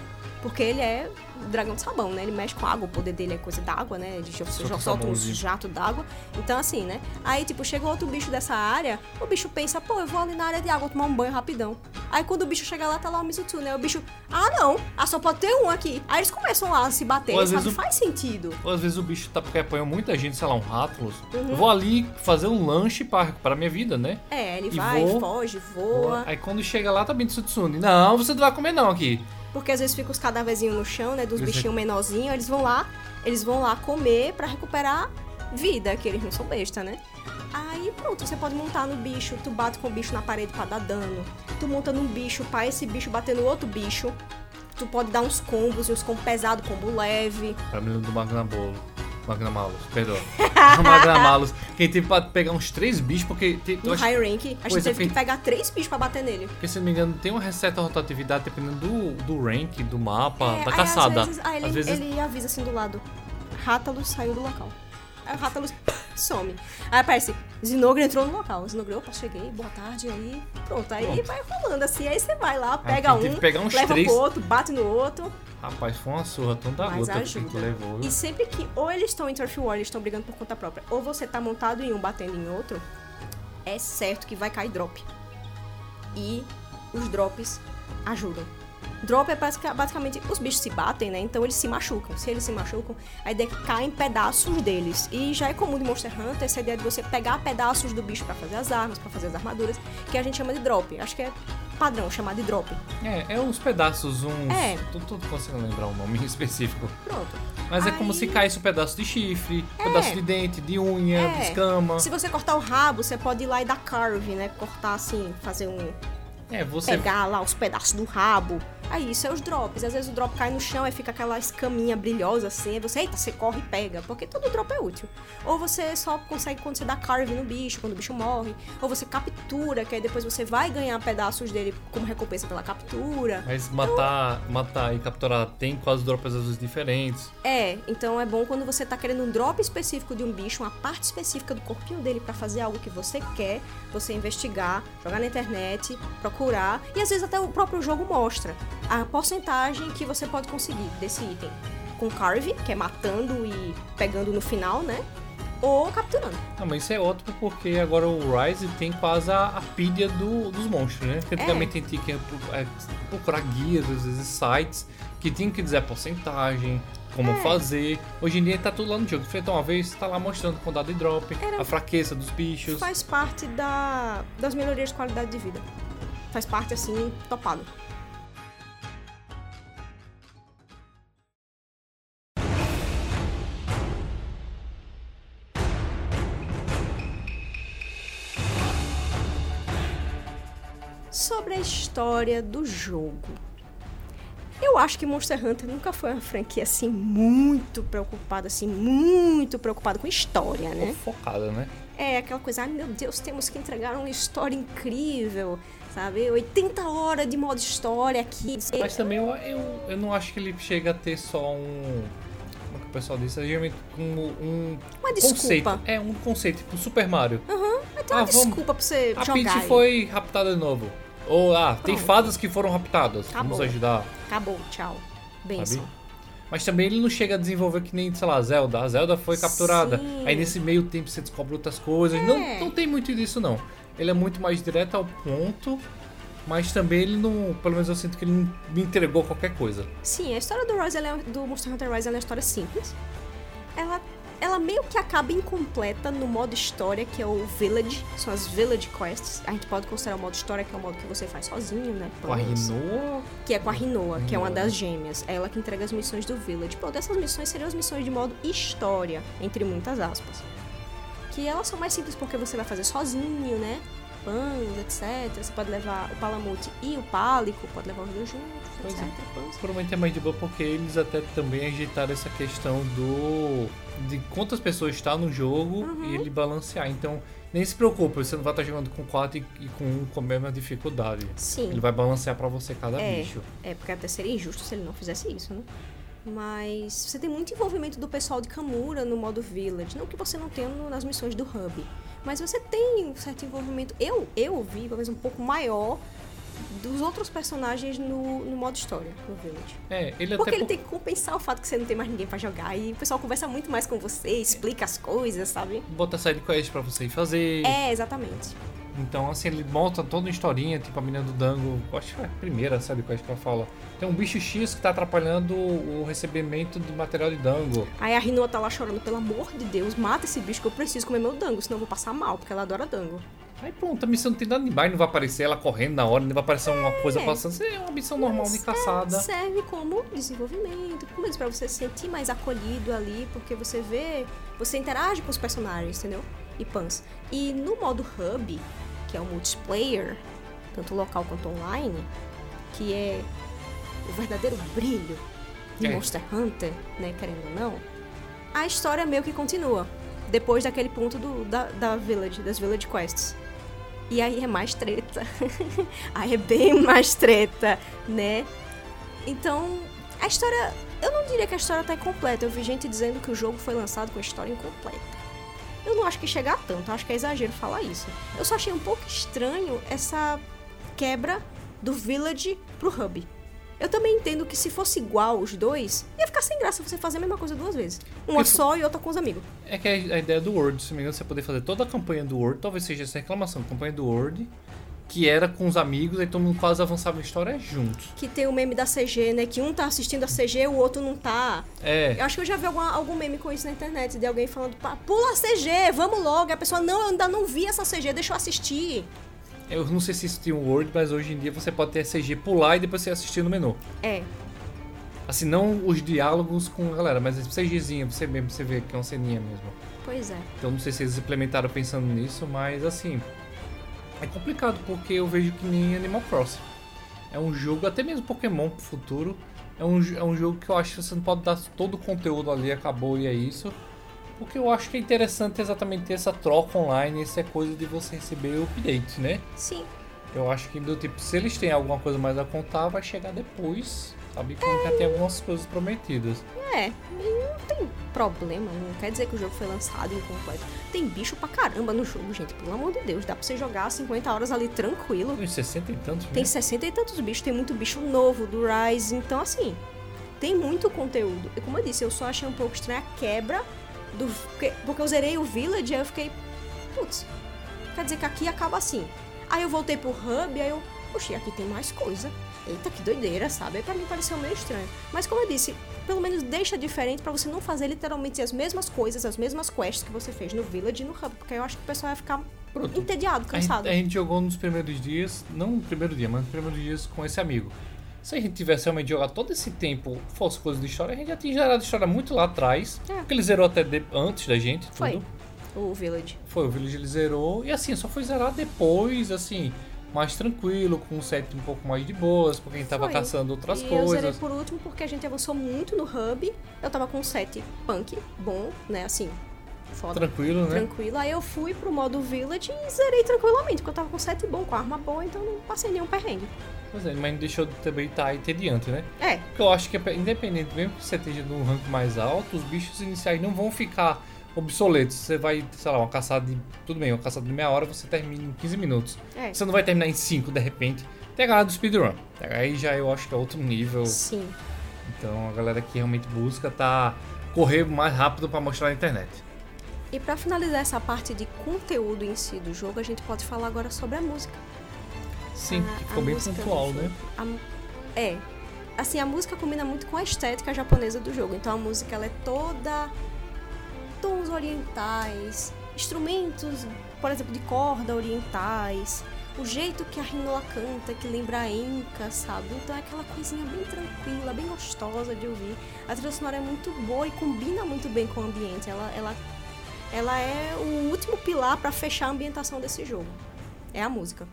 Porque ele é dragão de sabão, né? Ele mexe com água, o poder dele é coisa d'água, né? Ele Solta já solta uns sabãozinho. jatos d'água. Então, assim, né? Aí, tipo, chega outro bicho dessa área, o bicho pensa, pô, eu vou ali na área de água tomar um banho rapidão. Aí, quando o bicho chega lá, tá lá o Mizutsune, né? O bicho, ah, não, ah, só pode ter um aqui. Aí eles começam lá a se bater, Ou sabe? o- Faz sentido. Ou às vezes o bicho tá porque apanhou muita gente, sei lá, um rátulos. Uhum. Eu vou ali fazer um lanche pra recuperar minha vida, né? É, ele E vai, voa. foge, voa. Aí quando chega lá, tá bem Tsutsune. Não, você não vai comer não aqui. Porque às vezes ficam os cadáverzinhos no chão, né? Dos é- bichinhos menorzinhos, eles vão lá, eles vão lá comer pra recuperar vida, que eles não são besta, né? Aí pronto, você pode montar no bicho, tu bate com o bicho na parede pra dar dano. Tu monta num bicho pra esse bicho bater no outro bicho. Tu pode dar uns combos, uns combos pesados, combo leve. Pra mim, do Magnabolo. Magnamalos, perdão. Magnamalos. Quem teve pra pegar uns três bichos, porque... Tem, eu No acho- high rank, a gente teve que porque- pegar três bichos pra bater nele. Porque, se não me engano, tem uma receta rotatividade dependendo do, do rank, do mapa, É, da aí, caçada. Às vezes, aí ele, Às vezes- ele avisa assim do lado. Rátalos saiu do local. Aí o Rátalos some. Aí aparece, Zinogre entrou no local. Zinogre, opa, cheguei, boa tarde, aí pronto. Aí Pronto. vai rolando assim, aí você vai lá, pega um, que leva três- pro outro, bate no outro, Rapaz, foi uma surra tão da gota que ajuda. levou. viu? E sempre que ou eles estão em Turf War, eles estão brigando por conta própria, ou você tá montado em um batendo em outro, é certo que vai cair drop. E os drops ajudam. Drop é basica- basicamente os bichos se batem, né? Então eles se machucam. Se eles se machucam, a ideia é que caem pedaços deles. E já é comum de Monster Hunter essa ideia de você pegar pedaços do bicho pra fazer as armas, pra fazer as armaduras, que a gente chama de drop. Acho que é padrão chamar de drop. É, é uns pedaços, uns. É. Tô, tô conseguindo lembrar um nome específico. Pronto. Mas é Aí- como se caísse um pedaço de chifre, É. pedaço de dente, de unha, É. de escama. Se você cortar o rabo, você pode ir lá e dar carve, né? Cortar assim, fazer um. É, você. pegar lá os pedaços do rabo. Aí isso é os drops. Às vezes o drop cai no chão e fica aquela escaminha brilhosa assim. Aí você, eita, você corre e pega. Porque todo drop é útil. Ou você só consegue quando você dá carve no bicho, quando o bicho morre. Ou você captura, que aí depois você vai ganhar pedaços dele como recompensa pela captura. Mas matar, matar e capturar tem quase drops às vezes diferentes. É, então é bom quando você tá querendo um drop específico de um bicho, uma parte específica do corpinho dele pra fazer algo que você quer, você investigar, jogar na internet, procurar, e às vezes até o próprio jogo mostra a porcentagem que você pode conseguir desse item. Com carve, que é matando e pegando no final, né? Ou capturando. Não, mas isso é ótimo porque agora o Rise tem quase a, a pilha do- dos monstros, né? Porque antigamente a gente tinha que é, procurar guias, às vezes sites, que tinham que dizer a porcentagem, como É. fazer. Hoje em dia tá tudo lá no jogo. Feito uma vez, tá lá mostrando a quantidade de drop, Era- a fraqueza dos bichos. Faz parte da, das melhorias de qualidade de vida. Faz parte, assim, topado. Sobre a história do jogo. Eu acho que Monster Hunter nunca foi uma franquia assim muito preocupada, assim, muito preocupada com história, né? Focada, né? É aquela coisa, ai meu Deus, temos que entregar uma história incrível, sabe? 80 horas de modo história aqui. Mas também eu, eu, eu não acho que ele chega a ter só um. Como é que o pessoal diz? É geralmente um, um Uma desculpa. conceito. É, um conceito, tipo Super Mario. Vai ter uma Ah, vamos- desculpa pra você A jogar. Peach foi raptada de novo. Ou, ah, tem Pronto. fadas que foram raptadas. Acabou. Vamos ajudar. Acabou, tchau. Benção. Mas também ele não chega a desenvolver que nem, sei lá, a Zelda. A Zelda foi capturada. Sim. Aí nesse meio tempo você descobre outras coisas. É. Não, não tem muito disso, não. Ele é muito mais direto ao ponto. Mas também ele não. Pelo menos eu sinto que ele não me entregou qualquer coisa. Sim, a história do Rise, é, do Monster Hunter Rise é uma história simples. Ela ela meio que acaba incompleta no modo história, que é o Village, são as Village Quests. A gente pode considerar o modo história, que é o modo que você faz sozinho, né? Com a Rinoa. Que é com a Rinoa, que é uma das gêmeas. É ela que entrega as missões do Village. Pô, dessas missões seriam as missões de modo história, entre muitas aspas. Que elas são mais simples porque você vai fazer sozinho, né? Panda, etc. Você pode levar o Palamute e o Pálico, pode levar os dois juntos, Pois etc. é. Provavelmente é mais de boa porque eles até também ajeitaram essa questão do. De quantas pessoas está no jogo Uhum. e ele balancear. Então, nem se preocupe, você não vai estar jogando com 4 e, e com um com a mesma dificuldade. Sim. Ele vai balancear pra você cada É. bicho. É, porque até seria injusto se ele não fizesse isso, né? Mas você tem muito envolvimento do pessoal de Kamura no modo Village. Não que você não tenha no- nas missões do Hub. Mas você tem um certo envolvimento. Eu, eu vi, talvez um pouco maior dos outros personagens no, no modo história, no Village. É, ele Porque ele por- tem que compensar o fato que você não tem mais ninguém pra jogar. E o pessoal conversa muito mais com você, explica as coisas, sabe? Bota side quest pra você ir fazer. É, exatamente. Então, assim, ele monta toda uma historinha, tipo a menina do Dango. Acho que é a primeira side quest que ela fala. Tem um bicho X que tá atrapalhando o recebimento do material de Dango. Aí a Rinoa tá lá chorando, pelo amor de Deus, mata esse bicho que eu preciso comer meu dango, senão eu vou passar mal, porque ela adora dango. Aí pronto, a missão não tem nada demais, não vai aparecer ela correndo na hora, nem vai aparecer uma coisa É. passando. Isso é uma missão normal de caçada. Serve como desenvolvimento, como isso, pra você se sentir mais acolhido ali, porque você vê, você interage com os personagens, entendeu? E pans. E no modo hub, que é o multiplayer, tanto local quanto online, que é o verdadeiro brilho de É. Monster Hunter, né, querendo ou não, a história meio que continua. Depois daquele ponto do, da, da Village, das Village Quests. E aí é mais treta. aí é bem mais treta, né? Então, a história. Eu não diria que a história tá incompleta. Eu vi gente dizendo que o jogo foi lançado com a história incompleta. Eu não acho que chega a tanto, acho que é exagero falar isso. Eu só achei um pouco estranho essa quebra do Village pro Hub. Eu também entendo que se fosse igual os dois, ia ficar sem graça você fazer a mesma coisa duas vezes. Uma Tipo- só e outra com os amigos. É que a ideia do Word, se não me engano, você poder fazer toda a campanha do Word, talvez seja essa reclamação, campanha do Word, que era com os amigos, aí todo mundo quase avançava a história juntos. Que tem o meme da CG, né? Que um tá assistindo a CG, o outro não tá. É, Eu acho que eu já vi alguma- algum meme com isso na internet, de alguém falando, "Pá, pula a CG, vamos logo. E a pessoa, não, eu ainda não vi essa CG, deixa eu assistir. Eu não sei se isso tinha um Word, mas hoje em dia você pode ter CG pular e depois você assistir no menu. É, Assim, não os diálogos com a galera, mas a CGzinha, você mesmo, você vê que é uma ceninha mesmo. pois é. Então não sei se eles implementaram pensando nisso, mas assim. É complicado porque eu vejo que nem Animal Crossing. É um jogo, até mesmo Pokémon pro futuro. É um, é um jogo que eu acho que você não pode dar todo o conteúdo ali, acabou e é isso. Porque eu acho que é interessante exatamente ter essa troca online, essa coisa de você receber o update, né? Sim, Eu acho que do tipo, se eles têm alguma coisa mais a contar, vai chegar depois, sabe? Quando já tem algumas coisas prometidas. é. Não tem problema, não quer dizer que o jogo foi lançado incompleto. Tem bicho pra caramba no jogo, gente. Pelo amor de Deus, dá pra você jogar 50 horas ali tranquilo. Uns 60 e tantos, Tem né? 60 e tantos bichos, tem muito bicho novo do Rise, então assim, tem muito conteúdo. E como eu disse, eu só achei um pouco estranha a quebra do. porque- eu zerei o Village, aí eu fiquei. Putz, quer dizer que aqui acaba assim. Aí eu voltei pro Hub, aí eu. Oxi, aqui tem mais coisa. Eita, que doideira, sabe? Aí pra mim pareceu meio estranho. Mas como eu disse, pelo menos deixa diferente pra você não fazer literalmente as mesmas coisas, as mesmas quests que você fez no Village e no Hub. Porque aí eu acho que o pessoal ia ficar Pronto. entediado, A gente, cansado. a gente jogou nos primeiros dias, não no primeiro dia, mas nos primeiros dias com esse amigo. Se a gente tivesse realmente jogado todo esse tempo, fosse coisa de história, a gente já tinha gerado história muito lá atrás. É. Porque ele zerou até de- antes da gente, tudo. Foi. O Village. Foi, o Village ele zerou. E assim, só foi zerar depois, assim, mais tranquilo, com um set um pouco mais de boas, porque a gente tava Foi. caçando outras e eu zerei coisas. por último porque a gente avançou muito no hub. Eu tava com um set punk bom, né? Assim, foda. Tranquilo, né? Tranquilo. Aí eu fui pro modo Village e zerei tranquilamente, porque eu tava com set bom, com arma boa, então não passei nenhum perrengue. Pois é, mas não deixou de também estar entediante, né? É, Porque eu acho que, independente, mesmo que você esteja num rank mais alto, os bichos iniciais não vão ficar obsoletos. Você vai, sei lá, uma caçada de. Tudo bem, uma caçada de meia hora você termina em 15 minutos. é. Você não vai terminar em 5 de repente. Tem a galera do speedrun. Aí já eu acho que é outro nível. Sim. Então a galera que realmente busca tá correr mais rápido pra mostrar na internet. E pra finalizar essa parte de conteúdo em si do jogo, a gente pode falar agora sobre a música. Sim, A- que ficou bem pontual, né? A é. Assim, a música combina muito com a estética japonesa do jogo. Então a música ela é toda tons orientais, instrumentos, por exemplo, de corda orientais, o jeito que a Rinoa canta, que lembra a Enca, sabe? Então é aquela coisinha bem tranquila, bem gostosa de ouvir. A trilha sonora é muito boa e combina muito bem com o ambiente. Ela, ela, ela é o último pilar para fechar a ambientação desse jogo. É a música.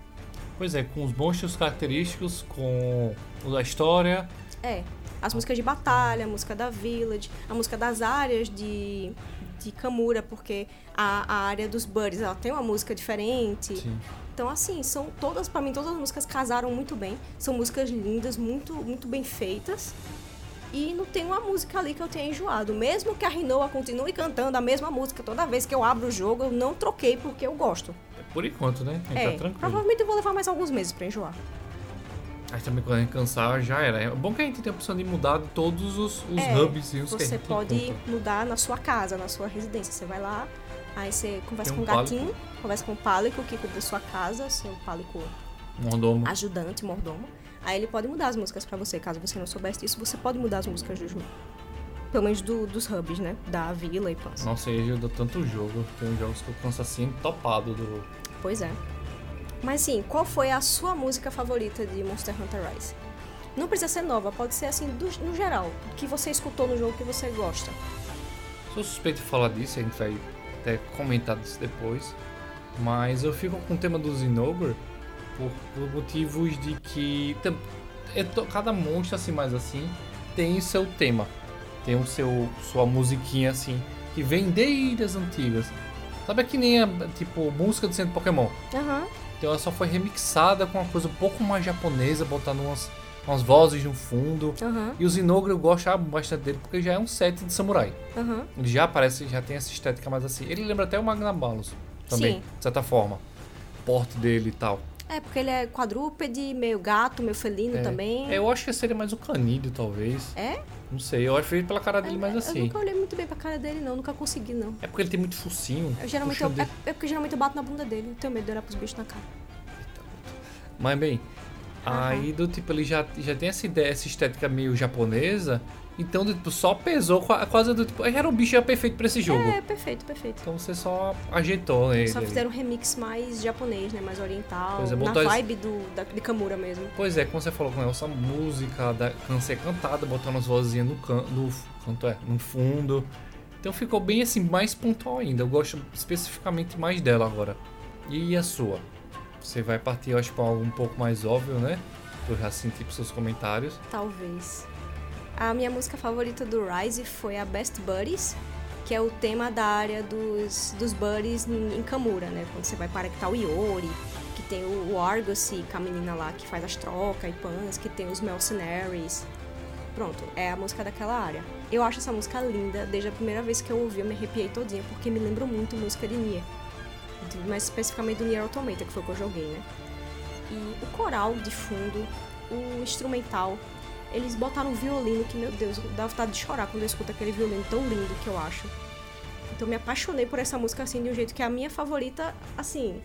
Pois é, com os monstros característicos, com a história. É, as músicas de batalha, a música da Village, a música das áreas de, de Kamura, porque a, a área dos Buddies ela tem uma música diferente. Sim. Então, assim, são todas, para mim, todas as músicas casaram muito bem. São músicas lindas, muito, muito bem feitas. E não tem uma música ali que eu tenha enjoado. Mesmo que a Rinoa continue cantando a mesma música toda vez que eu abro o jogo, eu não troquei porque eu gosto. Por enquanto, né? A gente É, tá tranquilo. provavelmente eu vou levar mais alguns meses pra enjoar. Aí também quando a gente cansar, já era. É bom que a gente tem a opção de mudar todos os, os É, hubs e os Você pode encontra. mudar na sua casa, na sua residência. Você vai lá, aí você conversa Tem com um o gatinho, conversa com o pálico que cuida da sua casa, seu pálico Mordomo. ajudante, mordomo. Aí ele pode mudar as músicas pra você. Caso você não soubesse disso, você pode mudar as músicas do jogo. Pelo menos do- dos hubs, né? Da vila e pans. Nossa, aí ajuda tanto jogo. Tem jogos que eu canso assim, topado do. Pois é. Mas sim, qual foi a sua música favorita de Monster Hunter Rise? Não precisa ser nova, pode ser assim, do- no geral. Que você escutou no jogo que você gosta. Sou suspeito de falar disso, a gente vai até comentar disso depois. Mas eu fico com o tema do Zinogre por, por motivos de que é cada monstro assim mais assim tem seu tema. Tem o seu sua musiquinha assim que vem desde as antigas. Sabe que nem a tipo música do centro Pokémon. Aham. Então ela só foi remixada com uma coisa um pouco mais japonesa, botando umas, umas vozes no fundo. Aham. E o Zinogre eu gosto bastante dele porque já é um set de samurai. Aham. Ele já parece, já tem essa estética mais assim. Ele lembra até o Magnabalus também, Sim. de certa forma. O porte dele e tal. É, porque ele é quadrúpede, meio gato, meio felino É. também. É, eu acho que seria mais o canídeo, talvez. É? Não sei, eu acho que pela cara dele mais Eu assim. nunca olhei muito bem pra cara dele, não. Nunca consegui, não. É porque ele tem muito focinho. Eu, geralmente eu, é, é porque geralmente eu bato na bunda dele. Eu tenho medo de olhar pros bichos na cara. Mas bem, Aham. aí do tipo, ele já, já tem essa ideia, essa estética meio japonesa. Então, tipo, só pesou qua- quase do tipo. Era um bicho perfeito pra esse jogo. É, perfeito, perfeito. Então você só ajeitou ele. Só fizeram um remix mais japonês, né? Mais oriental. Pois é, na vibe do, da, de Kamura mesmo. Pois é, como você falou, com essa música da, can ser cantada, botando as vozinhas no, can, no canto, é, no fundo. Então ficou bem assim, mais pontual ainda. Eu gosto especificamente mais dela agora. E a sua? Você vai partir, eu acho, para algo um pouco mais óbvio, né? Eu já senti pros seus comentários. Talvez. A minha música favorita do Rise foi a Best Buddies, que é o tema da área dos, dos buddies em Kamura, né? Quando você vai para que tá o Iori, que tem o, Argosy, com a menina lá que faz as trocas e pans, que tem os Mercenaries. Pronto, é a música daquela área. Eu acho essa música linda, desde a primeira vez que eu ouvi eu me arrepiei todinha, porque me lembra muito música de Nier. Mais especificamente do Nier Automata, que foi o que eu joguei, né? E o coral de fundo, o instrumental, eles botaram um violino que, meu Deus, dá vontade de chorar quando eu escuto aquele violino tão lindo que eu acho. Então me apaixonei por essa música assim de um jeito que é a minha favorita, assim,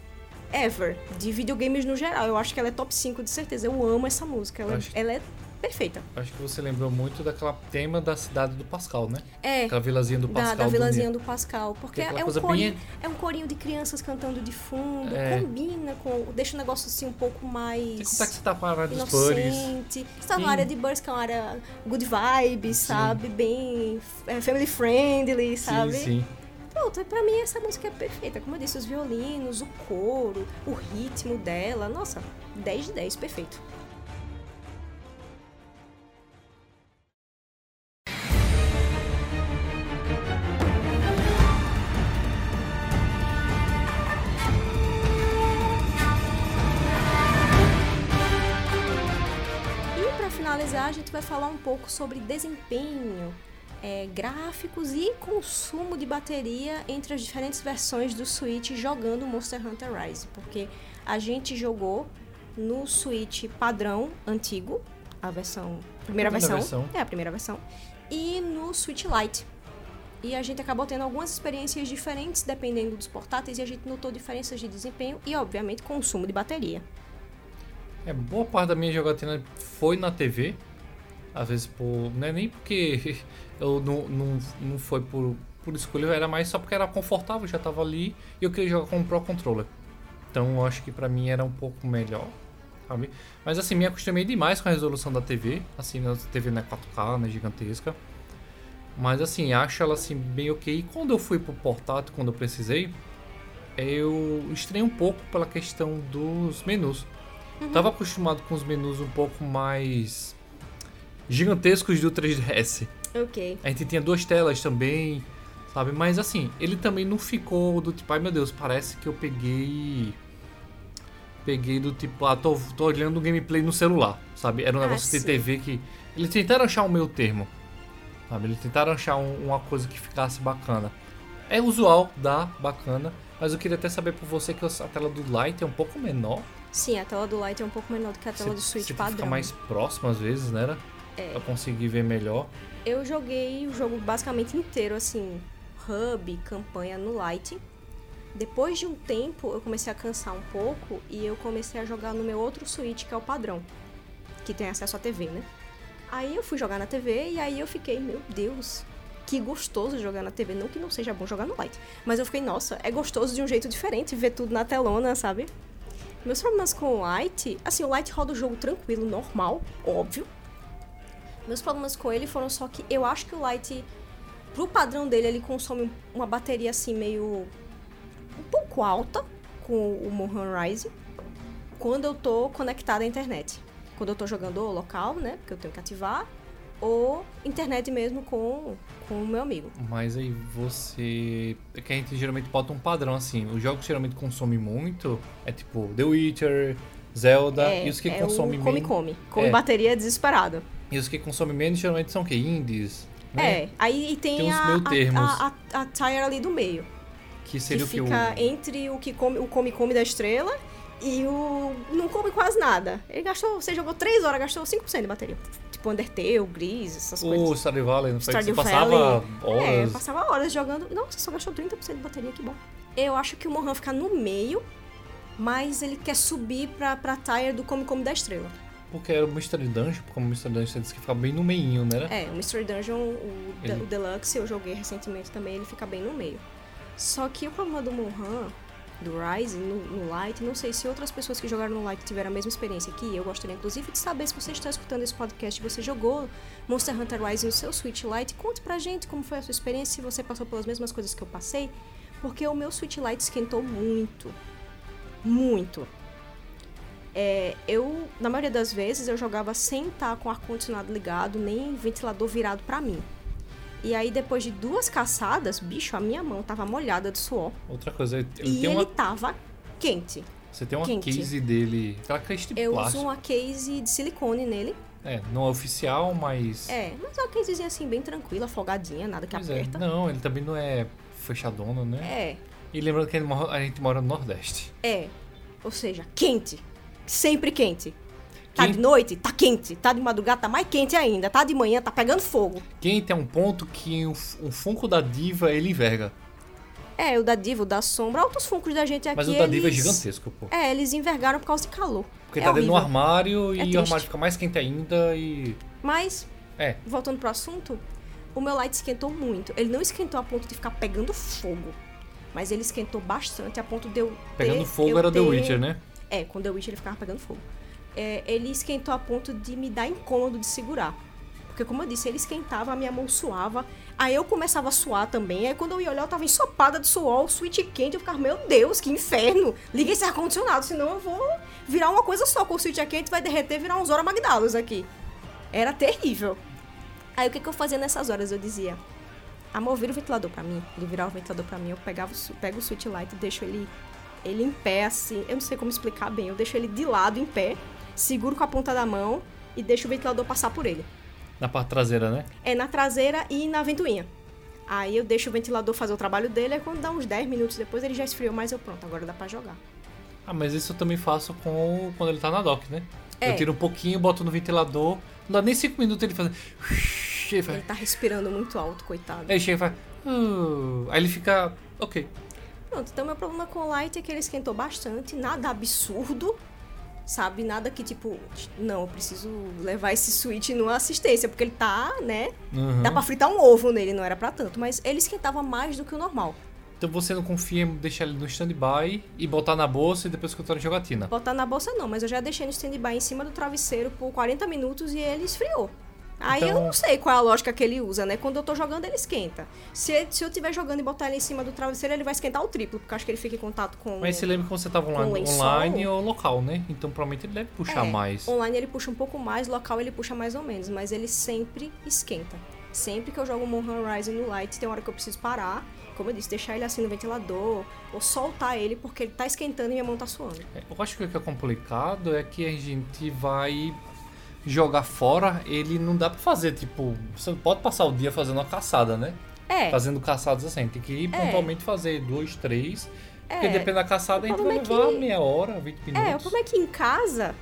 ever, de videogames no geral. Eu acho que ela é top 5 de certeza. Eu amo essa música. Ela, Acho- ela é perfeita. Acho que você lembrou muito daquela tema da cidade do Pascal, né? É. Aquela vilazinha do Da, Pascal. da do vilazinha Nier. do Pascal. Porque é um, corinho, bem- é um corinho de crianças cantando de fundo. É. Combina com. Deixa o negócio assim um pouco mais. Sem contar que você tá parado dos buddies. inocente. Você tá Sim. numa área de Burst, que é uma área good vibes, sabe? Bem é, family friendly, sabe? Sim, sim. Pronto, pra mim essa música é perfeita. Como eu disse, os violinos, o coro, o ritmo dela. Nossa, 10 de 10, perfeito. A gente vai falar um pouco sobre desempenho, é, gráficos e consumo de bateria entre as diferentes versões do Switch jogando Monster Hunter Rise, porque a gente jogou no Switch padrão antigo, a versão primeira, Primeira versão, versão. é a primeira versão, e no Switch Lite. E a gente acabou tendo algumas experiências diferentes dependendo dos portáteis e a gente notou diferenças de desempenho e, obviamente, consumo de bateria. É, boa parte da minha jogatina foi na TV. Às vezes por. Não é nem porque eu não, não, não foi por por escolha, era mais só porque era confortável, já tava ali e eu queria jogar com o Pro Controller. Então eu acho que pra mim era um pouco melhor, sabe? Mas assim, me acostumei demais com a resolução da TV, assim, na TV não é 4K, né, gigantesca. Mas assim, acho ela assim bem ok. E quando eu fui pro portátil, quando eu precisei, eu estranhei um pouco pela questão dos menus. Uhum. Tava acostumado com os menus um pouco mais gigantescos do 3DS. Ok. A gente tinha duas telas também, sabe? Mas assim, ele também não ficou do tipo, ai meu Deus, parece que eu peguei. Peguei do tipo, ah, tô, tô olhando o gameplay no celular, sabe? Era um Ah, negócio de sim. TV que. Eles tentaram achar o meu termo, sabe? Eles tentaram achar um- uma coisa que ficasse bacana. É usual, dá, bacana. Mas eu queria até saber por você que a tela do Light é um pouco menor. Sim, a tela do Lite é um pouco menor do que a tela Você- do Switch você padrão. fica mais próximo às vezes, né? É. Pra conseguir ver melhor. Eu joguei o jogo basicamente inteiro, assim, hub, campanha no Lite. Depois de um tempo, eu comecei a cansar um pouco e eu comecei a jogar no meu outro Switch, que é o padrão, que tem acesso à TV, né? Aí eu fui jogar na TV e aí eu fiquei, meu Deus, que gostoso jogar na TV. Não que não seja bom jogar no Lite, mas eu fiquei, nossa, é gostoso de um jeito diferente ver tudo na telona, sabe? Meus problemas com o Lite, assim, o Lite roda o jogo tranquilo, normal, óbvio. Meus problemas com ele foram só que eu acho que o Lite, pro padrão dele, ele consome uma bateria assim meio. um pouco alta com o Mohan Rise quando eu tô conectada à internet. Quando eu tô jogando ou local, né? Porque eu tenho que ativar, ou internet mesmo com, com o meu amigo. Mas aí você. É que a gente geralmente bota um padrão assim. Os jogos que geralmente consomem muito é tipo The Witcher, Zelda, é, e os que é consomem o come come. Come É. bateria desesperada. E os que consomem menos geralmente são o quê? Indies. Né? É, aí tem, Tem a, a, a, a, tire ali do meio. Que seria que o que fica o. entre o que come o come come da estrela e o não come quase nada. Ele gastou, você jogou 3 horas, gastou 5% de bateria. Tipo Undertale, Gris, essas O coisas. Stardew Valley, não foi que você Stardew passava Valley. É, horas. passava horas jogando. Não, você só gastou 30% de bateria, que bom. Eu acho que o Mohan fica no meio, mas ele quer subir pra, pra tire do come come da estrela. Porque era o Mystery Dungeon, como o Mystery Dungeon você disse que ficava bem no meinho, né? É, o Mystery Dungeon, o, Ele- o Deluxe, eu joguei recentemente também, ele fica bem no meio. Só que o problema do Mohan, do Rise, no, no Light, não sei se outras pessoas que jogaram no Light tiveram a mesma experiência que eu. Gostaria, inclusive, de saber se você está escutando esse podcast e você jogou Monster Hunter Rise no seu Switch Lite. Conte pra gente como foi a sua experiência, se você passou pelas mesmas coisas que eu passei. Porque o meu Switch Lite esquentou muito. Muito. É, eu, na maioria das vezes, eu jogava sem estar com o ar-condicionado ligado, nem ventilador virado pra mim. E aí, depois de duas caçadas, bicho, a minha mão tava molhada de suor. Outra coisa, ele e tem ele uma. tava quente. Você tem uma quente. case dele. Aquela case de Eu uso plástico. uma case de silicone nele. É, não é oficial, mas. É, mas é uma casezinha assim, bem tranquila, folgadinha, nada que Pois é. aperta. Não, ele também não é fechadona, né? É, E lembrando que a gente mora no Nordeste. é. Ou seja, quente. Sempre quente. Tá de noite, tá quente. Tá de madrugada, tá mais quente ainda. Tá de manhã, tá pegando fogo. Quente é um ponto que o, um Funko da Diva ele enverga. É, o da Diva, o da Sombra, outros funcos da gente aqui. Mas o da Diva é gigantesco, pô. É, eles envergaram por causa de calor. Porque é tá dentro do horrível. armário e É o triste. armário fica mais quente ainda e. Mas, É. voltando pro assunto, o meu light esquentou muito. Ele não esquentou a ponto de ficar pegando fogo. Mas ele esquentou bastante a ponto de eu. ter- Pegando fogo eu era The ter- Witcher, né? É, com The Witcher ele ficava pegando fogo. É, ele esquentou a ponto de me dar incômodo de segurar. Porque, como eu disse, ele esquentava, a minha mão suava. Aí eu começava a suar também. Aí quando eu ia olhar, eu tava ensopada de suor, o switch quente. Eu ficava, meu Deus, que inferno! Liga esse ar-condicionado, senão eu vou virar uma coisa só. Com o switch quente vai derreter virar uns Zora Magdalos aqui. Era terrível. Aí o que, que eu fazia nessas horas? Eu dizia, amor, vira o ventilador pra mim. Ele virava o ventilador pra mim, eu pegava pego o switch light e deixo ele, ele em pé, assim. Eu não sei como explicar bem. Eu deixo ele de lado, em pé, seguro com a ponta da mão e deixo o ventilador passar por ele. Na parte traseira, né? É na traseira e na ventoinha. Aí eu deixo o ventilador fazer o trabalho dele, aí quando dá uns 10 minutos depois ele já esfriou mais, eu pronto, agora dá pra jogar. Ah, mas isso eu também faço com quando ele tá na dock, né? É. Eu tiro um pouquinho, boto no ventilador. Não dá nem 5 minutos ele faz. Ele tá respirando muito alto, coitado. Aí chega e faz. "Uh", Aí ele fica. Ok. Pronto, então meu problema com o Light é que ele esquentou bastante, nada absurdo, Sabe? Nada que tipo, não, eu preciso levar esse Switch numa assistência, porque ele tá, né? Uhum. Dá pra fritar um ovo nele, não era pra tanto. Mas ele esquentava mais do que o normal. Então você não confia em deixar ele no stand-by e botar na bolsa e depois a jogatina. Botar na bolsa não, mas eu já deixei no stand-by em cima do travesseiro por 40 minutos e ele esfriou. Aí Então- eu não sei qual é a lógica que ele usa, né? Quando eu tô jogando, ele esquenta. Se, se eu estiver jogando e botar ele em cima do travesseiro, ele vai esquentar o triplo, porque eu acho que ele fica em contato com. Mas você lembra que você tava online, online ou local, né? Então provavelmente ele deve puxar É, mais. Online ele puxa um pouco mais, local ele puxa mais ou menos, mas ele sempre esquenta. Sempre que eu jogo Monhan Rising no Light, tem hora que eu preciso parar, como eu disse, deixar ele assim no ventilador, ou soltar ele porque ele tá esquentando e minha mão tá suando. É, Eu acho que o que é complicado é que a gente vai jogar fora, ele não dá pra fazer, tipo, você não pode passar o dia fazendo uma caçada, né? É, Fazendo caçadas assim, tem que ir É. pontualmente fazer dois, três. Porque é. depende da caçada, a gente O vai é levar que- meia hora, 20 É, o minutos. problema é que em casa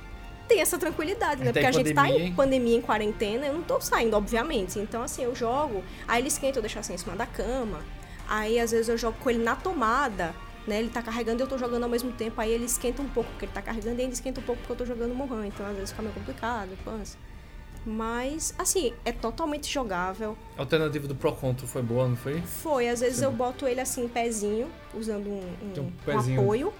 tem essa tranquilidade, né? Até Porque a em gente tá pandemia, em hein? pandemia, em quarentena, eu não tô saindo, obviamente. Então, assim, eu jogo, aí ele esquenta, eu deixo assim em cima da cama. Aí, às vezes, eu jogo com ele na tomada, né? Ele tá carregando e eu tô jogando ao mesmo tempo. Aí ele esquenta um pouco, porque ele tá carregando e ele esquenta um pouco porque eu tô jogando Mohan. Então, às vezes, fica meio complicado, pança. Mas, assim, é totalmente jogável. A alternativa do Pro Control foi boa, não foi? Foi, às vezes Sim. eu boto ele assim, pezinho, usando um, um- um um apoio.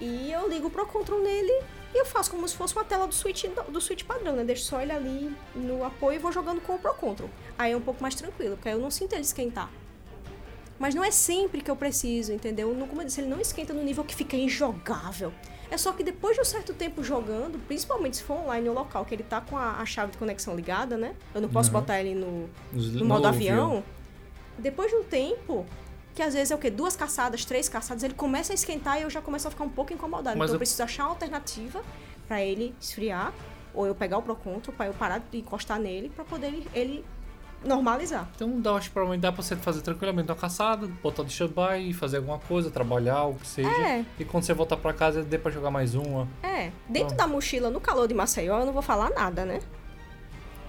E eu ligo o Pro Control nele e eu faço como se fosse uma tela do Switch, do Switch padrão, né? Deixo só ele ali no apoio e vou jogando com o Pro Control. Aí é um pouco mais tranquilo, porque aí eu não sinto ele esquentar. Mas não é sempre que eu preciso, entendeu? Como eu disse, ele não esquenta no nível que fica injogável. É só que depois de um certo tempo jogando, principalmente se for online ou local, que ele tá com a, a chave de conexão ligada, né? Eu não posso Uhum. botar ele no, no modo no avião, depois de um tempo, que às vezes é o quê? Duas caçadas, três caçadas, ele começa a esquentar e eu já começo a ficar um pouco incomodado. Mas então eu preciso achar uma alternativa pra ele esfriar, ou eu pegar o Pro Control pra eu parar de encostar nele pra poder ele, ele normalizar. Então dá, acho que provavelmente dá pra você fazer tranquilamente uma caçada, botar de stand-by, fazer alguma coisa, trabalhar, o que seja. É. E quando você voltar pra casa, dê pra jogar mais uma. É, dentro Bom. da mochila, no calor de Maceió, eu não vou falar nada, né?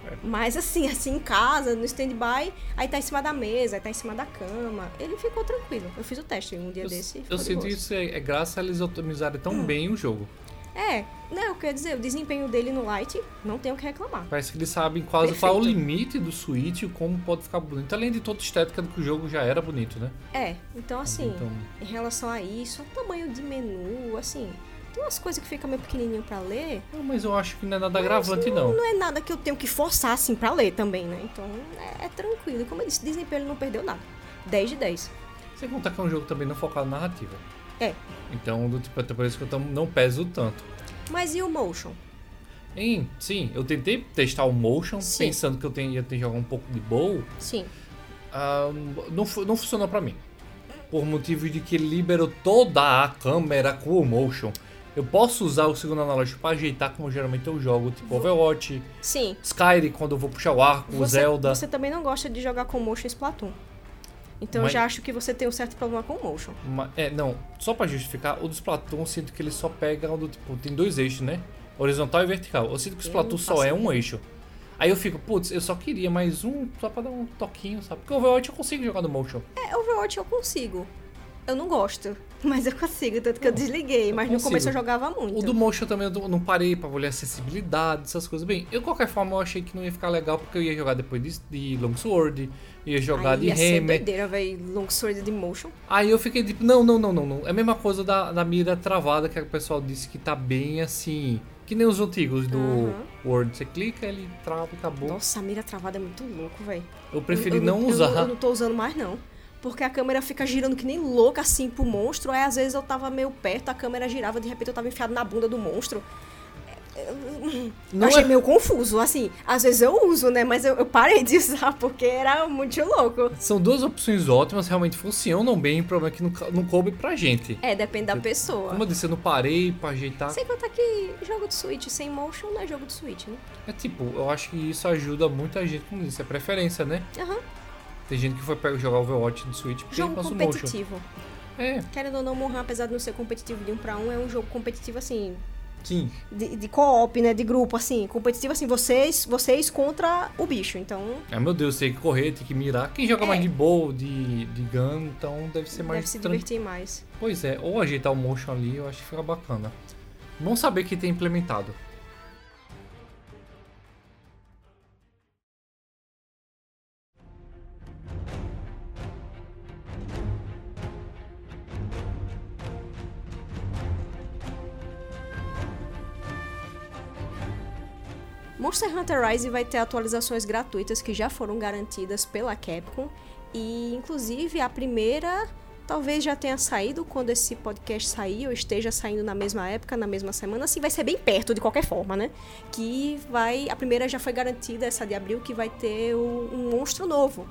É. Mas assim, assim em casa, no stand-by, aí tá em cima da mesa, aí tá em cima da cama. Ele ficou tranquilo. Eu fiz o teste um dia Eu, desse. eu de sinto isso é, é graças a eles otimizarem tão bem o jogo. É, não, eu quero dizer, o desempenho dele no Light, não tenho o que reclamar. Parece que eles sabem quase qual é o Perfeito. limite do Switch e como pode ficar bonito. Além de toda a estética do que o jogo já era bonito, né? É, então assim, Então, em relação a isso, o tamanho de menu, assim, tem umas coisas que fica meio pequenininho pra ler. não, mas eu acho que não é nada agravante, não. Não é nada que eu tenho que forçar, assim, pra ler também, né? Então, é, é tranquilo. E Como eu disse, desempenho ele não perdeu nada. 10 de 10. Sem contar que é um jogo também não focado na narrativa. É. Então, do tipo, até por isso que eu não peso tanto. Mas e o motion? Em, sim, eu tentei testar o motion, Sim. pensando que eu tenho- ia ter que jogar um pouco de bowl. Sim. Ah, não, não funcionou pra mim. Por motivo de que liberou toda a câmera com o motion. Eu posso usar o segundo analógico pra ajeitar como geralmente eu jogo, tipo Overwatch, Sim. Skyrim quando eu vou puxar o arco, Você, Zelda. você também não gosta de jogar com motion Splatoon. Então Mas- eu já acho que você tem um certo problema com o motion. Ma- É, não, só pra justificar, o do Splatoon eu sinto que ele só pega o do tipo, tem dois eixos, né? Horizontal e vertical. Eu sinto que o Splatoon só é um eixo. Aí eu fico, putz, eu só queria mais um só pra dar um toquinho, sabe? Porque o Overwatch eu consigo jogar no motion. É, Overwatch eu consigo. Eu não gosto, mas eu consigo, tanto que eu desliguei, mas no consigo. começo eu jogava muito. O do motion também eu não- parei pra olhar acessibilidade, essas coisas. Bem, eu de qualquer forma eu achei que não ia ficar legal porque eu ia jogar depois de, de Longsword, ia jogar Aí de ia Hammer. doideira, velho, Longsword de motion. Aí eu fiquei tipo, não, não, não, não, não. É a mesma coisa da, da mira travada que o pessoal disse que tá bem assim. Que nem os antigos do Aham. Word. Você clica, ele trava e acabou. Nossa, a mira travada é muito louco, velho. eu preferi Eu- eu não eu usar. Eu, não tô usando mais, não. Porque a câmera fica girando que nem louca assim pro monstro. Aí às vezes eu tava meio perto, a câmera girava, de repente eu tava enfiado na bunda do monstro. Eu Não achei é- meio confuso, assim. Às vezes eu uso, né? Mas eu, eu parei de usar porque era muito louco. São duas opções ótimas, realmente funcionam bem. O problema é que não, não coube pra gente. É, depende da pessoa. Como eu disse, eu não parei pra ajeitar. Sem contar que jogo de Switch sem motion não é jogo de Switch, né? É tipo, eu acho que isso ajuda muita gente, como disse, é preferência, né? Aham. Tem gente que foi pegar jogar Overwatch de Switch porque Jogo competitivo. É, Querendo ou não, Monhan, apesar de não ser competitivo de um pra um, é um jogo competitivo, assim, sim. de, de co-op, né? De grupo, assim. Competitivo, assim, vocês, vocês contra o bicho. Então, Ah, meu Deus, tem que correr, tem que mirar. Quem joga É. mais de bow, de, de gun, então deve ser mais deve se divertir mais. Pois é, ou ajeitar o motion ali, eu acho que fica bacana. Bom saber que tem implementado. Hunter Rise vai ter atualizações gratuitas que já foram garantidas pela Capcom. E inclusive a primeira talvez já tenha saído quando esse podcast sair ou esteja saindo na mesma época, na mesma semana, assim vai ser bem perto de qualquer forma, né? Que vai, a primeira já foi garantida essa de abril que vai ter um monstro novo,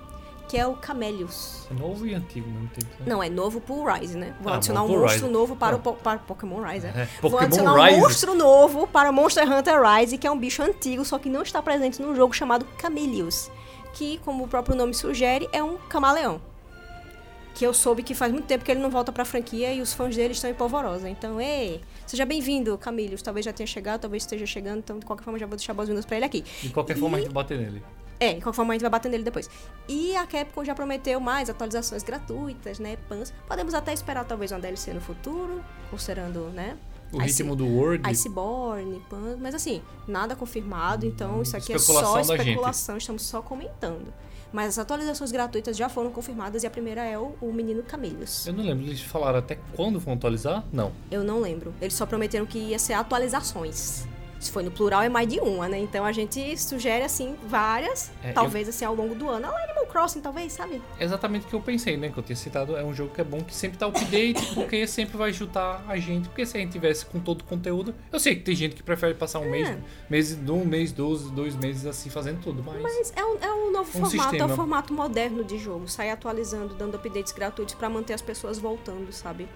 que é o Camellius. É novo e antigo mesmo tempo. Né? Não, é novo pro Rise, né? Vou Ah, adicionar um monstro Rise. novo para, Ah. o, po- para Pokémon Rise? É, Vou Pokémon adicionar um Rise. monstro novo para Monster Hunter Rise, que é um bicho antigo, só que não está presente num jogo chamado Camellius. Que, como o próprio nome sugere, é um camaleão. Que eu soube que faz muito tempo que ele não volta pra franquia e os fãs dele estão em polvorosa. Então, ei, seja bem-vindo, Camilius. Talvez já tenha chegado, talvez esteja chegando, então de qualquer forma já vou deixar boas-vindas pra ele aqui. De qualquer forma, a gente vai bater nele. É, de qualquer forma a gente vai bater nele depois. E a Capcom já prometeu mais atualizações gratuitas, né? Pans. Podemos até esperar talvez uma DLC no futuro, considerando, né? O Ice- ritmo do Word. Iceborne, Pan, mas assim, nada confirmado, então isso aqui é só especulação, estamos só comentando. Mas as atualizações gratuitas já foram confirmadas e a primeira é o, o Menino Camelhos. Eu não lembro, eles falaram até quando vão atualizar? Não. Eu não lembro. Eles só prometeram que ia ser atualizações. Se foi no plural, é mais de uma, né? Então a gente sugere, assim, várias, É, talvez, assim, ao longo do ano. Ah, Animal Crossing, talvez, sabe? É exatamente o que eu pensei, né? Que eu tinha citado. É um jogo que é bom que sempre tá update, porque sempre vai juntar a gente. Porque se a gente tivesse com todo o conteúdo. Eu sei que tem gente que prefere passar um mês, mês, um mês, dois, dois meses assim fazendo tudo, mas. Mas é um, é um novo Um formato, é sistema. um formato moderno de jogo. Sair atualizando, dando updates gratuitos pra manter as pessoas voltando, sabe?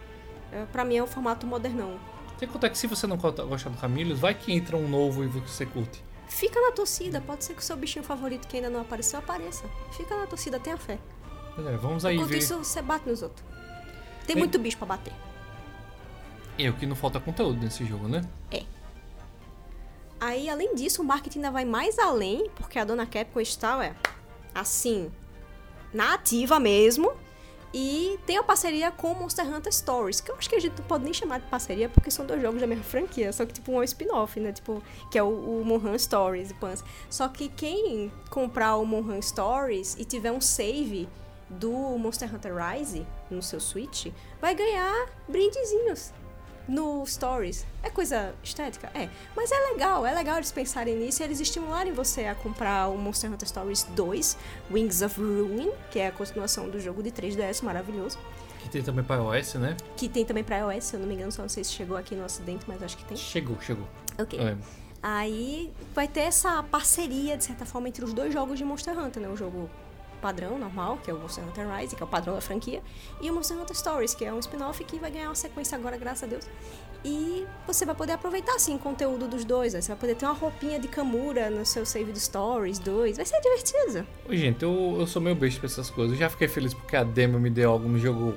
É, pra mim é um formato modernão. Tem que contar que se você não gosta do Camilhos, vai que entra um novo e você curte. Fica na torcida, pode ser que o seu bichinho favorito que ainda não apareceu apareça. Fica na torcida, tenha fé. É, vamos aí Enquanto ver. isso, você bate nos outros. Tem Bem- muito bicho pra bater. E o que não falta conteúdo nesse jogo, né? Aí, além disso, o marketing ainda vai mais além, porque a dona Capcom está, ué, assim, na ativa mesmo. E tem a parceria com Monster Hunter Stories, que eu acho que a gente não pode nem chamar de parceria, porque são dois jogos da mesma franquia, só que tipo um spin-off, né? Tipo, que é o, o Monhan Stories e Pans. Só que quem comprar o Monhan Stories e tiver um save do Monster Hunter Rise no seu Switch, vai ganhar brindezinhos no Stories. É coisa estética? É. Mas é legal, é legal eles pensarem nisso e eles estimularem você a comprar o Monster Hunter Stories 2, Wings of Ruin, que é a continuação do jogo de 3DS maravilhoso. Que tem também pra iOS, né? Que tem também pra iOS, se eu não me engano, só não sei se chegou aqui no ocidente, mas acho que tem. Chegou, chegou. Ok. Lembro. Aí vai ter essa parceria, de certa forma, entre os dois jogos de Monster Hunter, né? O jogo padrão, normal, que é o Monster Hunter Rise, que é o padrão da franquia, e o Monster Hunter Stories, que é um spin-off que vai ganhar uma sequência agora, graças a Deus. E você vai poder aproveitar, assim, o conteúdo dos dois. Né? Você vai poder ter uma roupinha de Kamura no seu save do Stories 2. Vai ser divertido. Ô, gente, eu, eu sou meio besta pra essas coisas. Eu já fiquei feliz porque a demo me deu algum jogo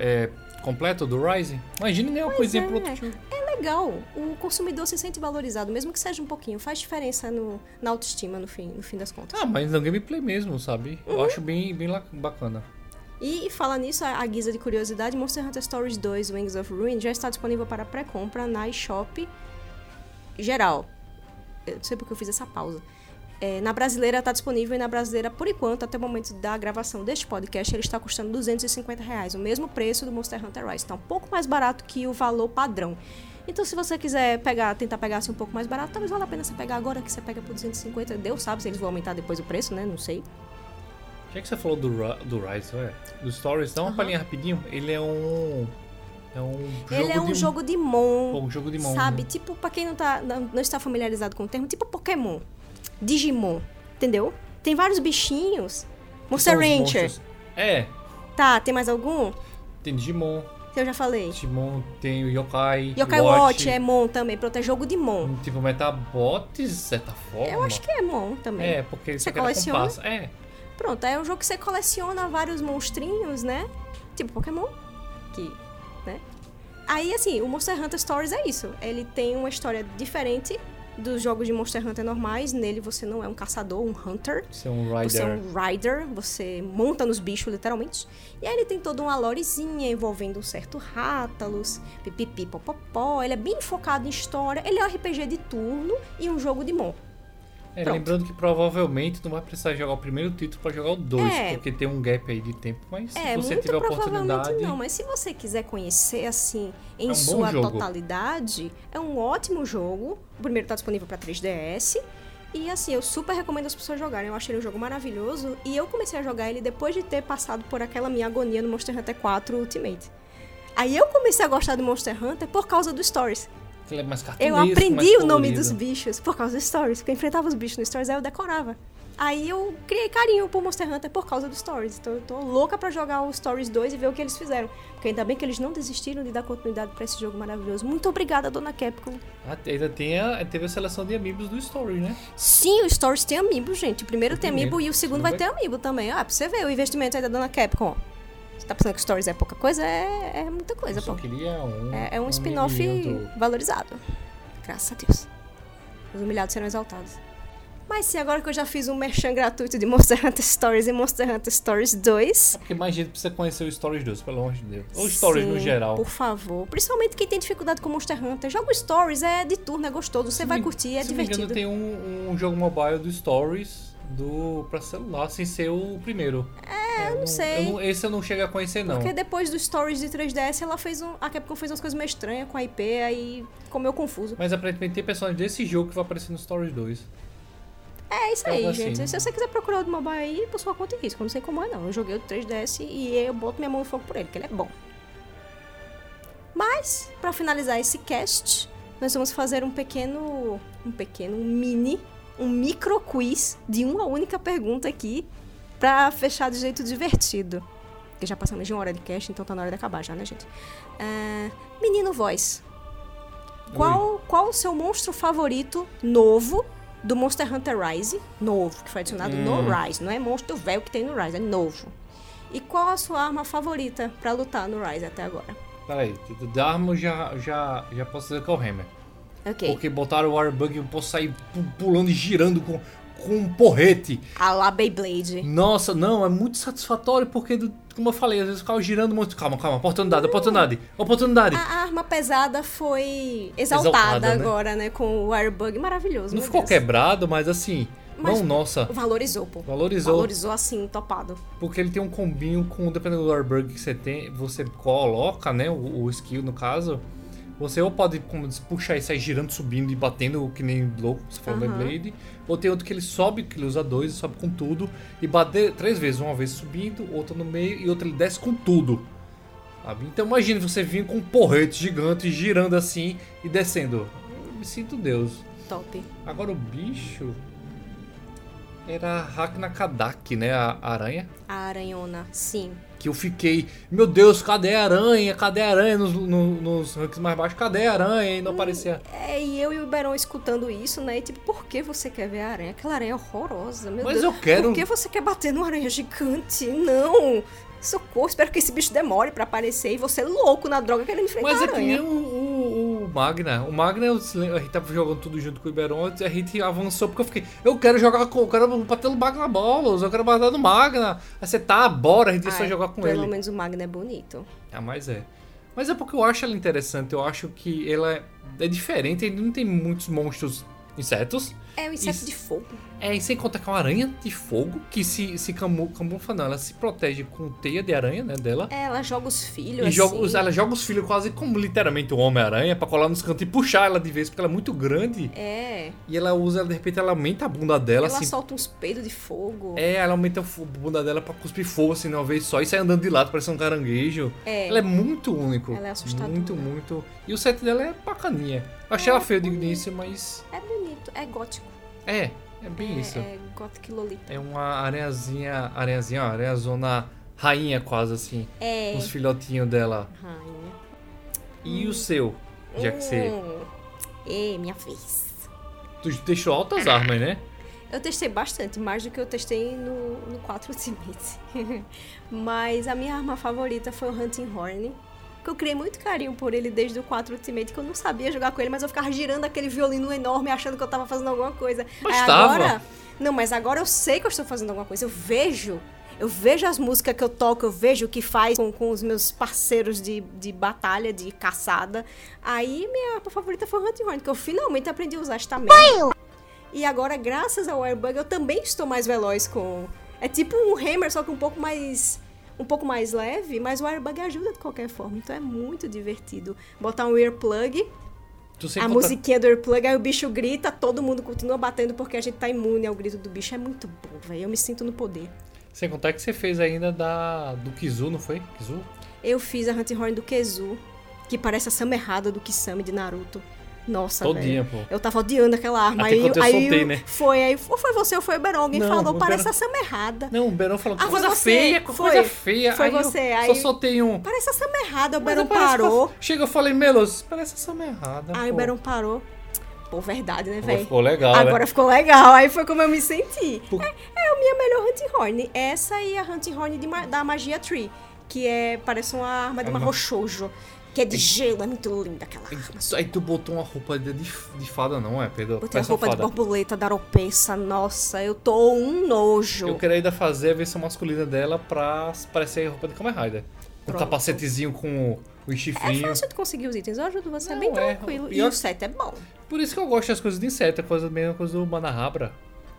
é, completo do Rising. Imagina nem uma coisinha é. pro outro jogo. É legal. O consumidor se sente valorizado, mesmo que seja um pouquinho. Faz diferença no, na autoestima, no fim, no fim das contas. Ah, mas no gameplay mesmo, sabe? Eu acho bem, bem bacana. E, e falar nisso, a, a guisa de curiosidade, Monster Hunter Stories 2 Wings of Ruin já está disponível para pré-compra na eShop geral. Eu não sei porque eu fiz essa pausa. É, na brasileira está disponível e na brasileira, por enquanto, até o momento da gravação deste podcast, ele está custando 250 reais, o mesmo preço do Monster Hunter Rise. Está um pouco mais barato que o valor padrão. Então, se você quiser pegar, tentar pegar assim, um pouco mais barato, talvez valha a pena você pegar agora que você pega por 250. Deus sabe se eles vão aumentar depois o preço, né? Não sei. Já que você falou do, do Rise, olha, do Stories, dá uma Aham. palhinha rapidinho. Ele é um. É um jogo Ele é um de jogo de Mon. Um jogo de mão. Sabe? né? Tipo, pra quem não, tá, não, não está familiarizado com o termo, tipo Pokémon. Digimon. Entendeu? Tem vários bichinhos. Monster Rancher. monstros. É, Tá, tem mais algum? tem Digimon. Que eu já falei. Digimon tem o Yokai. Yokai Watch, é Mon também. Pronto, é jogo de Mon. Tipo, Metabots, de certa forma. Eu acho que é Mon também. É, porque Você coleciona? É. Pronto, é um jogo que você coleciona vários monstrinhos, né? Tipo Pokémon. Que, né? Aí, assim, o Monster Hunter Stories é isso. Ele tem uma história diferente dos jogos de Monster Hunter normais. Nele você não é um caçador, um hunter. Você é um Você é rider. um rider, você monta nos bichos, literalmente. E aí ele tem toda uma lorezinha envolvendo um certo Rátalos, pipipi, popopó. Ele é bem focado em história. Ele é um RPG de turno e um jogo de Mon. É, lembrando que provavelmente não vai precisar jogar o primeiro título pra jogar o 2, É. porque tem um gap aí de tempo, mas É, se você tiver oportunidade. não, mas se você quiser conhecer assim em É um bom sua totalidade, é um ótimo jogo. O primeiro tá disponível para 3DS. E assim, eu super recomendo as pessoas jogarem. Eu achei ele um jogo maravilhoso. E eu comecei a jogar ele depois de ter passado por aquela minha agonia no Monster Hunter 4 Ultimate. Aí eu comecei a gostar do Monster Hunter por causa do Stories. É mais Eu aprendi mais o nome dos bichos por causa dos stories, porque eu enfrentava os bichos nos stories, aí eu decorava. Aí eu criei carinho por Monster Hunter por causa dos stories. Então eu tô louca pra jogar o Stories 2 e ver o que eles fizeram. Porque ainda bem que eles não desistiram de dar continuidade pra esse jogo maravilhoso. Muito obrigada, dona Capcom. Ah, ainda tem a, teve a seleção de amigos do Story, né? Sim, o Stories tem amiibo, gente. O primeiro O tem primeiro. amiibo e o segundo vai- ter amiibo também. Ah, pra você ver o investimento aí da dona Capcom. Tá pensando que Stories é pouca coisa? É, é muita coisa, Eu só pô. queria um. É, é um spin-off amiguinho do- valorizado. Graças a Deus. Os humilhados serão exaltados. Mas sim, agora que eu já fiz um merchan gratuito de Monster Hunter Stories e Monster Hunter Stories 2. É porque mais gente precisa conhecer o Stories 2, pelo amor de Deus. Ou Stories no sim, geral. Por favor. Principalmente quem tem dificuldade com Monster Hunter. Joga o Stories, é de turno, é gostoso. Você Se vai me- curtir, é se não me divertido. engano, tem um, um jogo mobile do Stories do, pra celular, sem ser o primeiro. É, eu não sei. esse eu não chego a conhecer, não. Porque depois do Stories de 3DS, ela fez um. A Capcom fez umas coisas meio estranhas com a IP, aí comeu confuso. Mas aparentemente tem personagens desse jogo que vai aparecer no Stories 2. É isso É aí, algo gente. assim. Se você quiser procurar o do mobile aí, por sua conta e risco. Eu não sei como é, não. Eu joguei o 3DS e eu boto minha mão no fogo por ele, porque ele é bom. Mas, pra finalizar esse cast, nós vamos fazer um pequeno. Um pequeno, um mini. Um micro quiz de uma única pergunta aqui. Pra fechar de jeito divertido. Porque já passamos de uma hora de cast, então tá na hora de acabar já, né, gente? Ah, menino voz. Qual, qual o seu monstro favorito novo do Monster Hunter Rise? Novo, que foi adicionado Hum. no Rise. Não é monstro velho que tem no Rise, é novo. E qual a sua arma favorita pra lutar no Rise até agora? Peraí, da arma já, já, já posso dizer que é o Hammer. Ok. Porque botaram o Warbug e eu posso sair pu- pulando e girando com, com um porrete. A lá Beyblade. Nossa, não, é muito satisfatório porque, do- como eu falei, às vezes eu ficava girando muito. Calma, calma, oportunidade, oportunidade, oportunidade. A arma pesada foi exaltada, Exaltada, né? agora, né? Com o Airbug maravilhoso. Não ficou Deus. quebrado, mas assim, Mas- não, nossa, Valorizou, pô. valorizou. Valorizou assim, topado. Porque ele tem um combinho com, dependendo do Warbug que você tem, você coloca, né, o, o skill no caso, você ou pode como diz, puxar e sair girando, subindo e batendo que nem louco, você falou Aham. Beyblade, ou tem outro que ele sobe, que ele usa dois, sobe com tudo, e bate três vezes, uma vez subindo, outra no meio e outra ele desce com tudo. Sabe? Então imagine você vir com um porrete gigante girando assim e descendo. Eu me sinto Deus. Top. Agora o bicho era Haknakadak, né? A a aranha. A aranhona, sim. Que eu fiquei, meu Deus, cadê a aranha? Cadê a aranha nos, no- nos ranks mais baixos? Cadê a aranha? E não aparecia. É, e eu e o Beron escutando isso, né? E tipo, por que você quer ver a aranha? Aquela aranha é horrorosa, meu Mas Deus. eu quero- Por que você quer bater numa aranha gigante? Não! Socorro, espero que esse bicho demore pra aparecer e você louco na droga querendo enfrentar Mas a é que nem aranha. o, o, o Magna. O Magna, eu a gente tava jogando tudo junto com o Iberon, a gente avançou porque eu fiquei, eu quero jogar com, eu quero bater no Magna Bolos, eu quero bater no Magna. Aí você tá, bora, a gente ia só Ai, jogar com pelo ele. menos o Magno é bonito. Ah, mas é. Mas é porque eu acho ela interessante, eu acho que ela é, é diferente, ele não tem muitos monstros insetos. É o inseto Isso. de fogo. É, e sem contar que é uma aranha de fogo que se, se camu, camufla, não, ela se protege com teia de aranha, né, dela. É, ela joga os filhos. E assim. joga, ela joga os filhos quase como literalmente um Homem-Aranha pra colar nos cantos e puxar ela de vez, porque ela é muito grande. É. E ela usa, de repente, ela aumenta a bunda dela, Ela assim. solta uns peidos de fogo. É, ela aumenta a bunda dela pra cuspir fogo, assim, de uma vez só, e sai andando de lado, parece um caranguejo. É. Ela é muito único. Ela é assustadora. Muito, muito. E o set dela é bacaninha. Eu achei ela feia de início, mas. É bonito, é gótico. É, é bem é, isso. É gothic lolita. É uma aranhazinha, aranhazinha, ó, aranhazona rainha quase assim. É. Os filhotinhos dela. Rainha. E o seu? Já que você. Hum. Ê, minha vez. Tu deixou altas armas, né? Eu testei bastante, mais do que eu testei no, no 4 Ultimate. Mas a minha arma favorita foi o Hunting Horn. Porque eu criei muito carinho por ele desde o 4 Ultimate, que eu não sabia jogar com ele, mas eu ficava girando aquele violino enorme, achando que eu tava fazendo alguma coisa. Mas agora. Não, mas agora eu sei que eu estou fazendo alguma coisa. Eu vejo. Eu vejo as músicas que eu toco, eu vejo o que faz com, com os meus parceiros de, de batalha, de caçada. Aí minha favorita foi o Hunting Horn, que eu finalmente aprendi a usar esta merda. E agora, graças ao Airbug, eu também estou mais veloz com. É tipo um Hammer, só que um pouco mais. Um pouco mais leve, mas o Airbug ajuda de qualquer forma. Então é muito divertido. Botar um earplug, a musiquinha do earplug, aí o bicho grita, todo mundo continua batendo porque a gente tá imune ao grito do bicho. É muito bom, velho. Eu me sinto no poder. Sem contar que você fez ainda da do Kizu, não foi? Kizu? Eu fiz a Hunting Horn do Kezu, que parece a errada do Kisame de Naruto. Nossa, Todinha, velho. pô. Eu tava odiando aquela arma. Até aí, eu aí soltei, né? Foi, aí ou foi você ou foi o Beron. Alguém Não, falou, o parece a Sama errada. Não, o Berão falou, Ah, coisa você. feia, Foi. coisa feia. Foi aí eu você, Só aí- soltei um. Parece a errada. O eu- parou. Chega, eu falei, Melos, parece essa merda. Aí o pô. Beron parou. Pô, verdade, né, Agora velho? ficou legal, Agora né? ficou legal. Aí foi como eu me senti. Por- É, é a minha melhor Hunting Horn. Essa e a Hunting Horn de da Magia Tree. Que é, parece uma arma de É uma uma- roxojo. Que é de gelo. É muito linda aquela arma. Aí tu botou uma roupa de, de fada, não é, Pedro? Botei a Parece uma roupa de fada. borboleta da Aropeça. Nossa, eu tô um nojo. Eu queria ainda fazer a versão masculina dela pra parecer a roupa de Kamen Rider. Um Pronto. capacetezinho com os É chifrinhos. fácil de conseguir os itens. Eu ajudo você, é Não, bem é. tranquilo. E E o set é bom. Por isso que eu gosto das coisas de inseto, é coisa, a mesma coisa do Manahabra.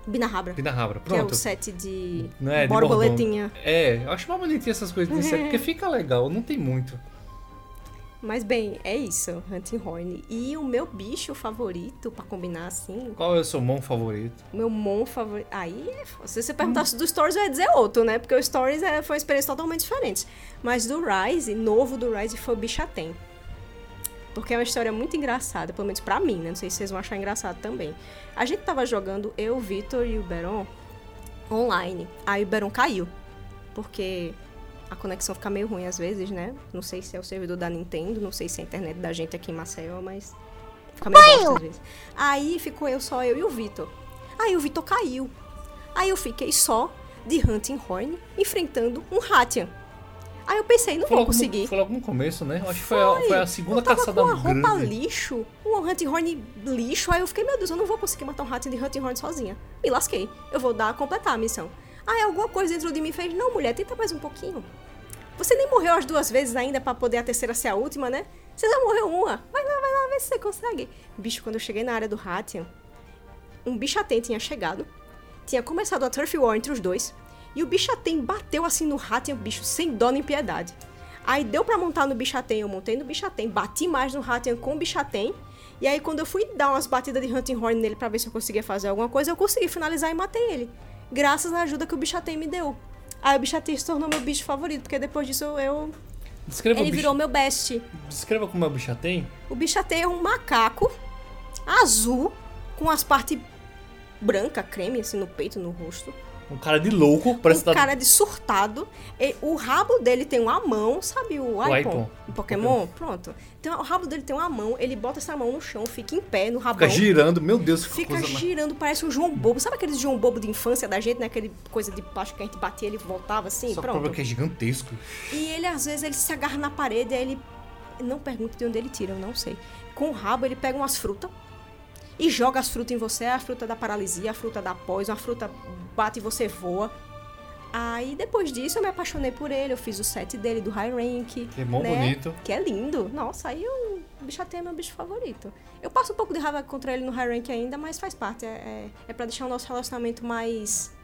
Binahabra. Binahabra, Que é pronto. o set de é, de borboletinha. É, eu acho mais bonitinho essas coisas de inseto, porque fica legal, não tem muito. Mas bem, é isso, Hunting Horn. E o meu bicho favorito, pra combinar assim, Qual é o seu mão favorito? meu mon favorito. Aí, é se você perguntasse do Stories, eu ia dizer outro, né? Porque o Stories é, foi uma experiência totalmente diferente. Mas do Rise, novo do Rise, foi o Bichatem. Porque é uma história muito engraçada, pelo menos pra mim, né? Não sei se vocês vão achar engraçado também. A gente tava jogando, eu, o Vitor e o Beron, online. Aí o Beron caiu. Porque a conexão fica meio ruim às vezes, né? Não sei se é o servidor da Nintendo, não sei se é a internet da gente aqui em Maceió, mas fica meio bosta às vezes. Aí ficou eu só, eu e o Vitor. Aí o Vitor caiu. Aí eu fiquei só de Hunting Horn enfrentando um Hatian. Aí eu pensei, não Foi vou logo, no, conseguir. foi logo no começo, né? Acho que foi, a, foi a segunda eu tava caçada com uma roupa grande. lixo, um Hunting Horn lixo. Aí eu fiquei, meu Deus, eu não vou conseguir matar um Hatian de Hunting Horn sozinha. Me lasquei. Eu vou dar, completar a missão. Aí alguma coisa dentro de mim fez, não, mulher, tenta mais um pouquinho. Você nem morreu as duas vezes ainda pra poder a terceira ser a última, né? Você já morreu uma. Vai lá, vai lá, vê se você consegue. Bicho, quando eu cheguei na área do Hatian, um bichatem tinha chegado, tinha começado a Turf War entre os dois, e o bichatem bateu assim no Hatian, bicho, sem dó nem piedade. Aí deu pra montar no bichatem, eu montei no bichatem, bati mais no Hatian com o bichatem, e aí quando eu fui dar umas batidas de Hunting Horn nele pra ver se eu conseguia fazer alguma coisa, eu consegui finalizar e matei ele. Graças à ajuda que o bichatem me deu. Aí o bichatem se tornou meu bicho favorito, porque depois disso eu... Descreva, ele bicho, virou meu best. descreva como é o bicho tem. O bichatem é um macaco azul com as partes branca, creme, assim, no peito, no rosto. Um cara de louco, parece um tá... cara de surtado. E o rabo dele tem uma mão, sabe o Ipon? O Pokémon? Pronto. Então, o rabo dele tem uma mão, ele bota essa mão no chão, fica em pé, no rabão. Fica girando, meu Deus, que Fica coisa mais... girando, parece um João Bobo. Sabe aquele João Bobo de infância da gente, né? Aquele coisa de plástico que a gente batia, ele voltava assim, Só pronto. problema é que é gigantesco. E ele, às vezes, ele se agarra na parede, aí ele... Não pergunto de onde ele tira, eu não sei. Com o rabo, ele pega umas frutas e joga as frutas em você. A fruta da paralisia, a fruta da poison, a fruta bate e você voa. Aí, depois disso, eu me apaixonei por ele. Eu fiz o set dele, do High Rank. Que é mó né? bonito. Que é lindo. Nossa, aí o bichateio é meu bicho favorito. Eu passo um pouco de raiva contra ele no High Rank ainda, mas faz parte. É, é, é pra deixar o nosso relacionamento mais...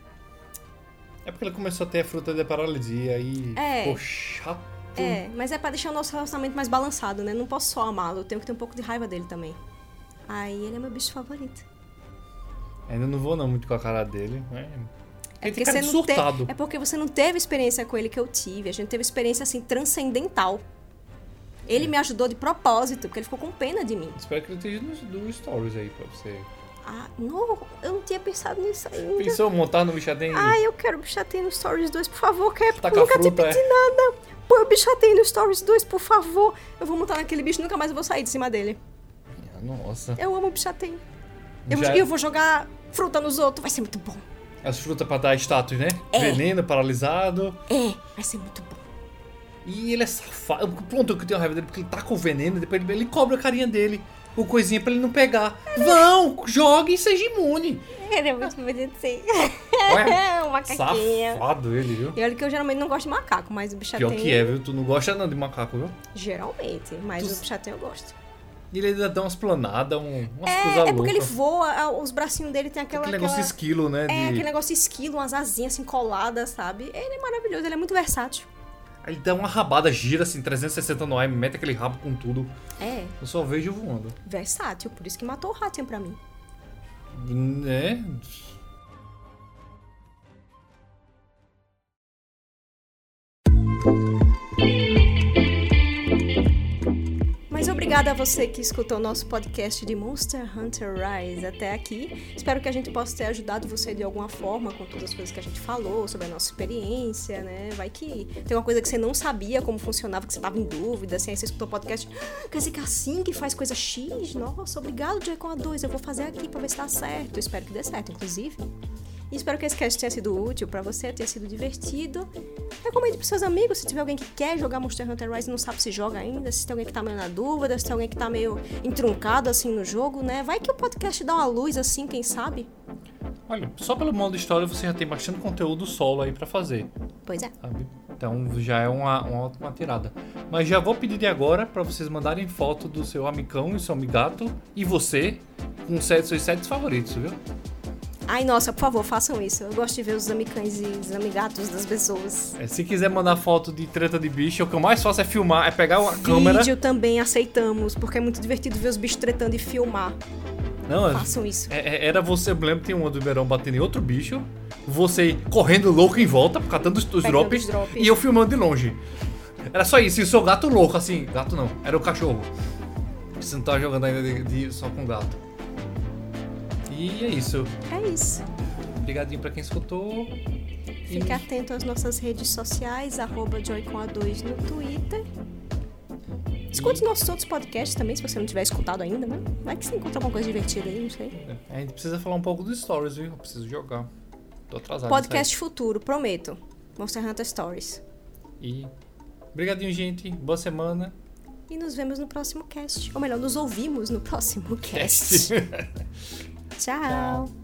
É porque ele começou a ter a fruta da paralisia e É. ficou chato. É, mas é pra deixar o nosso relacionamento mais balançado, né? Não posso só amá-lo, eu tenho que ter um pouco de raiva dele também. Aí ele é meu bicho favorito. Ainda não vou não muito com a cara dele, né? É porque, você não te- é porque você não teve experiência com ele que eu tive. A gente teve experiência assim transcendental. É. Ele me ajudou de propósito, porque ele ficou com pena de mim. Espero que ele esteja nos do stories aí pra você. Ah, não, eu não tinha pensado nisso ainda. Pensou em montar no bichatem? Ai, eu quero bichateio no Stories 2, por favor, Cap. Tacar nunca te fruta, pedi é. nada. Põe o bichateio no Stories 2, por favor. Eu vou montar naquele bicho, nunca mais eu vou sair de cima dele. Nossa. Eu amo bichateio. Eu, Já- eu vou jogar fruta nos outros, vai ser muito bom. As frutas pra dar status, né? É. Veneno, paralisado. É, vai ser muito bom. E ele é safado. Pronto, eu tenho raiva dele porque ele tá com o veneno depois ele, ele cobra a carinha dele. O coisinha pra ele não pegar. Vão, jogue e seja imune. Ele é muito bonitinho. Olha, um macaquinho. safado ele, viu? E olha que eu geralmente não gosto de macaco, mas o bichatinho... Pior que é, viu? Tu não gosta não de macaco, viu? Geralmente, mas Tu- o bichatinho eu gosto. E ele ainda dá umas planadas, um, umas É, coisas é porque ele voa, os bracinhos dele tem aquela... Aquele negócio aquela- esquilo, né? É, de- aquele negócio esquilo, umas asinhas assim coladas, sabe? Ele é maravilhoso, ele é muito versátil. Aí ele dá uma rabada, gira assim, 360 no ar, mete aquele rabo com tudo. É, Eu só vejo voando. versátil, por isso que matou o Ratian pra mim. Né? Obrigada a você que escutou o nosso podcast de Monster Hunter Rise até aqui. Espero que a gente possa ter ajudado você de alguma forma com todas as coisas que a gente falou sobre a nossa experiência, né? Vai que tem uma coisa que você não sabia como funcionava, que você estava em dúvida, assim, aí você escutou o podcast. "Ah, Quer dizer que é assim que faz coisa X? Nossa, obrigado, Joy com a 2. Eu vou fazer aqui pra ver se dá certo. Espero que dê certo, inclusive. Espero que esse cast tenha sido útil pra você, tenha sido divertido. Recomende pros seus amigos, se tiver alguém que quer jogar Monster Hunter Rise e não sabe se joga ainda, se tem alguém que tá meio na dúvida, se tem alguém que tá meio entruncado assim no jogo, né? Vai que o podcast dá uma luz assim, quem sabe? Olha, só pelo modo história você já tem bastante conteúdo solo aí pra fazer, Pois é. sabe? Então já é uma, uma ótima tirada. Mas já vou pedir de agora pra vocês mandarem foto do seu amicão e seu amigato e você com sete, seus sete favoritos, viu? Ai, nossa, por favor, façam isso. Eu gosto de ver os amicães e os amigatos das pessoas. É, se quiser mandar foto de treta de bicho, o que eu mais faço é filmar, é pegar a câmera. Vídeo também aceitamos, porque é muito divertido ver os bichos tretando e filmar. Não, é- Façam isso. é- é- era você, eu lembro, tem uma do Verão batendo em outro bicho, você correndo louco em volta, catando os, os drops, os drops. e eu filmando de longe. Era só isso, e o seu gato louco, assim, gato não, era o cachorro. Você não tava jogando ainda de, de- só com gato. E é isso. É isso. Obrigadinho pra quem escutou. E Fique atento às nossas redes sociais, arroba joycom2 no Twitter. Escute nossos outros podcasts também, se você não tiver escutado ainda, né? Vai que você encontra alguma coisa divertida aí, não sei. A gente precisa falar um pouco dos stories, viu? Eu preciso jogar. Tô atrasado. Podcast futuro, prometo. Monster Hunter Stories. E. Obrigadinho, gente. Boa semana. E nos vemos no próximo cast. Ou melhor, nos ouvimos no próximo cast. Tchau. Tchau.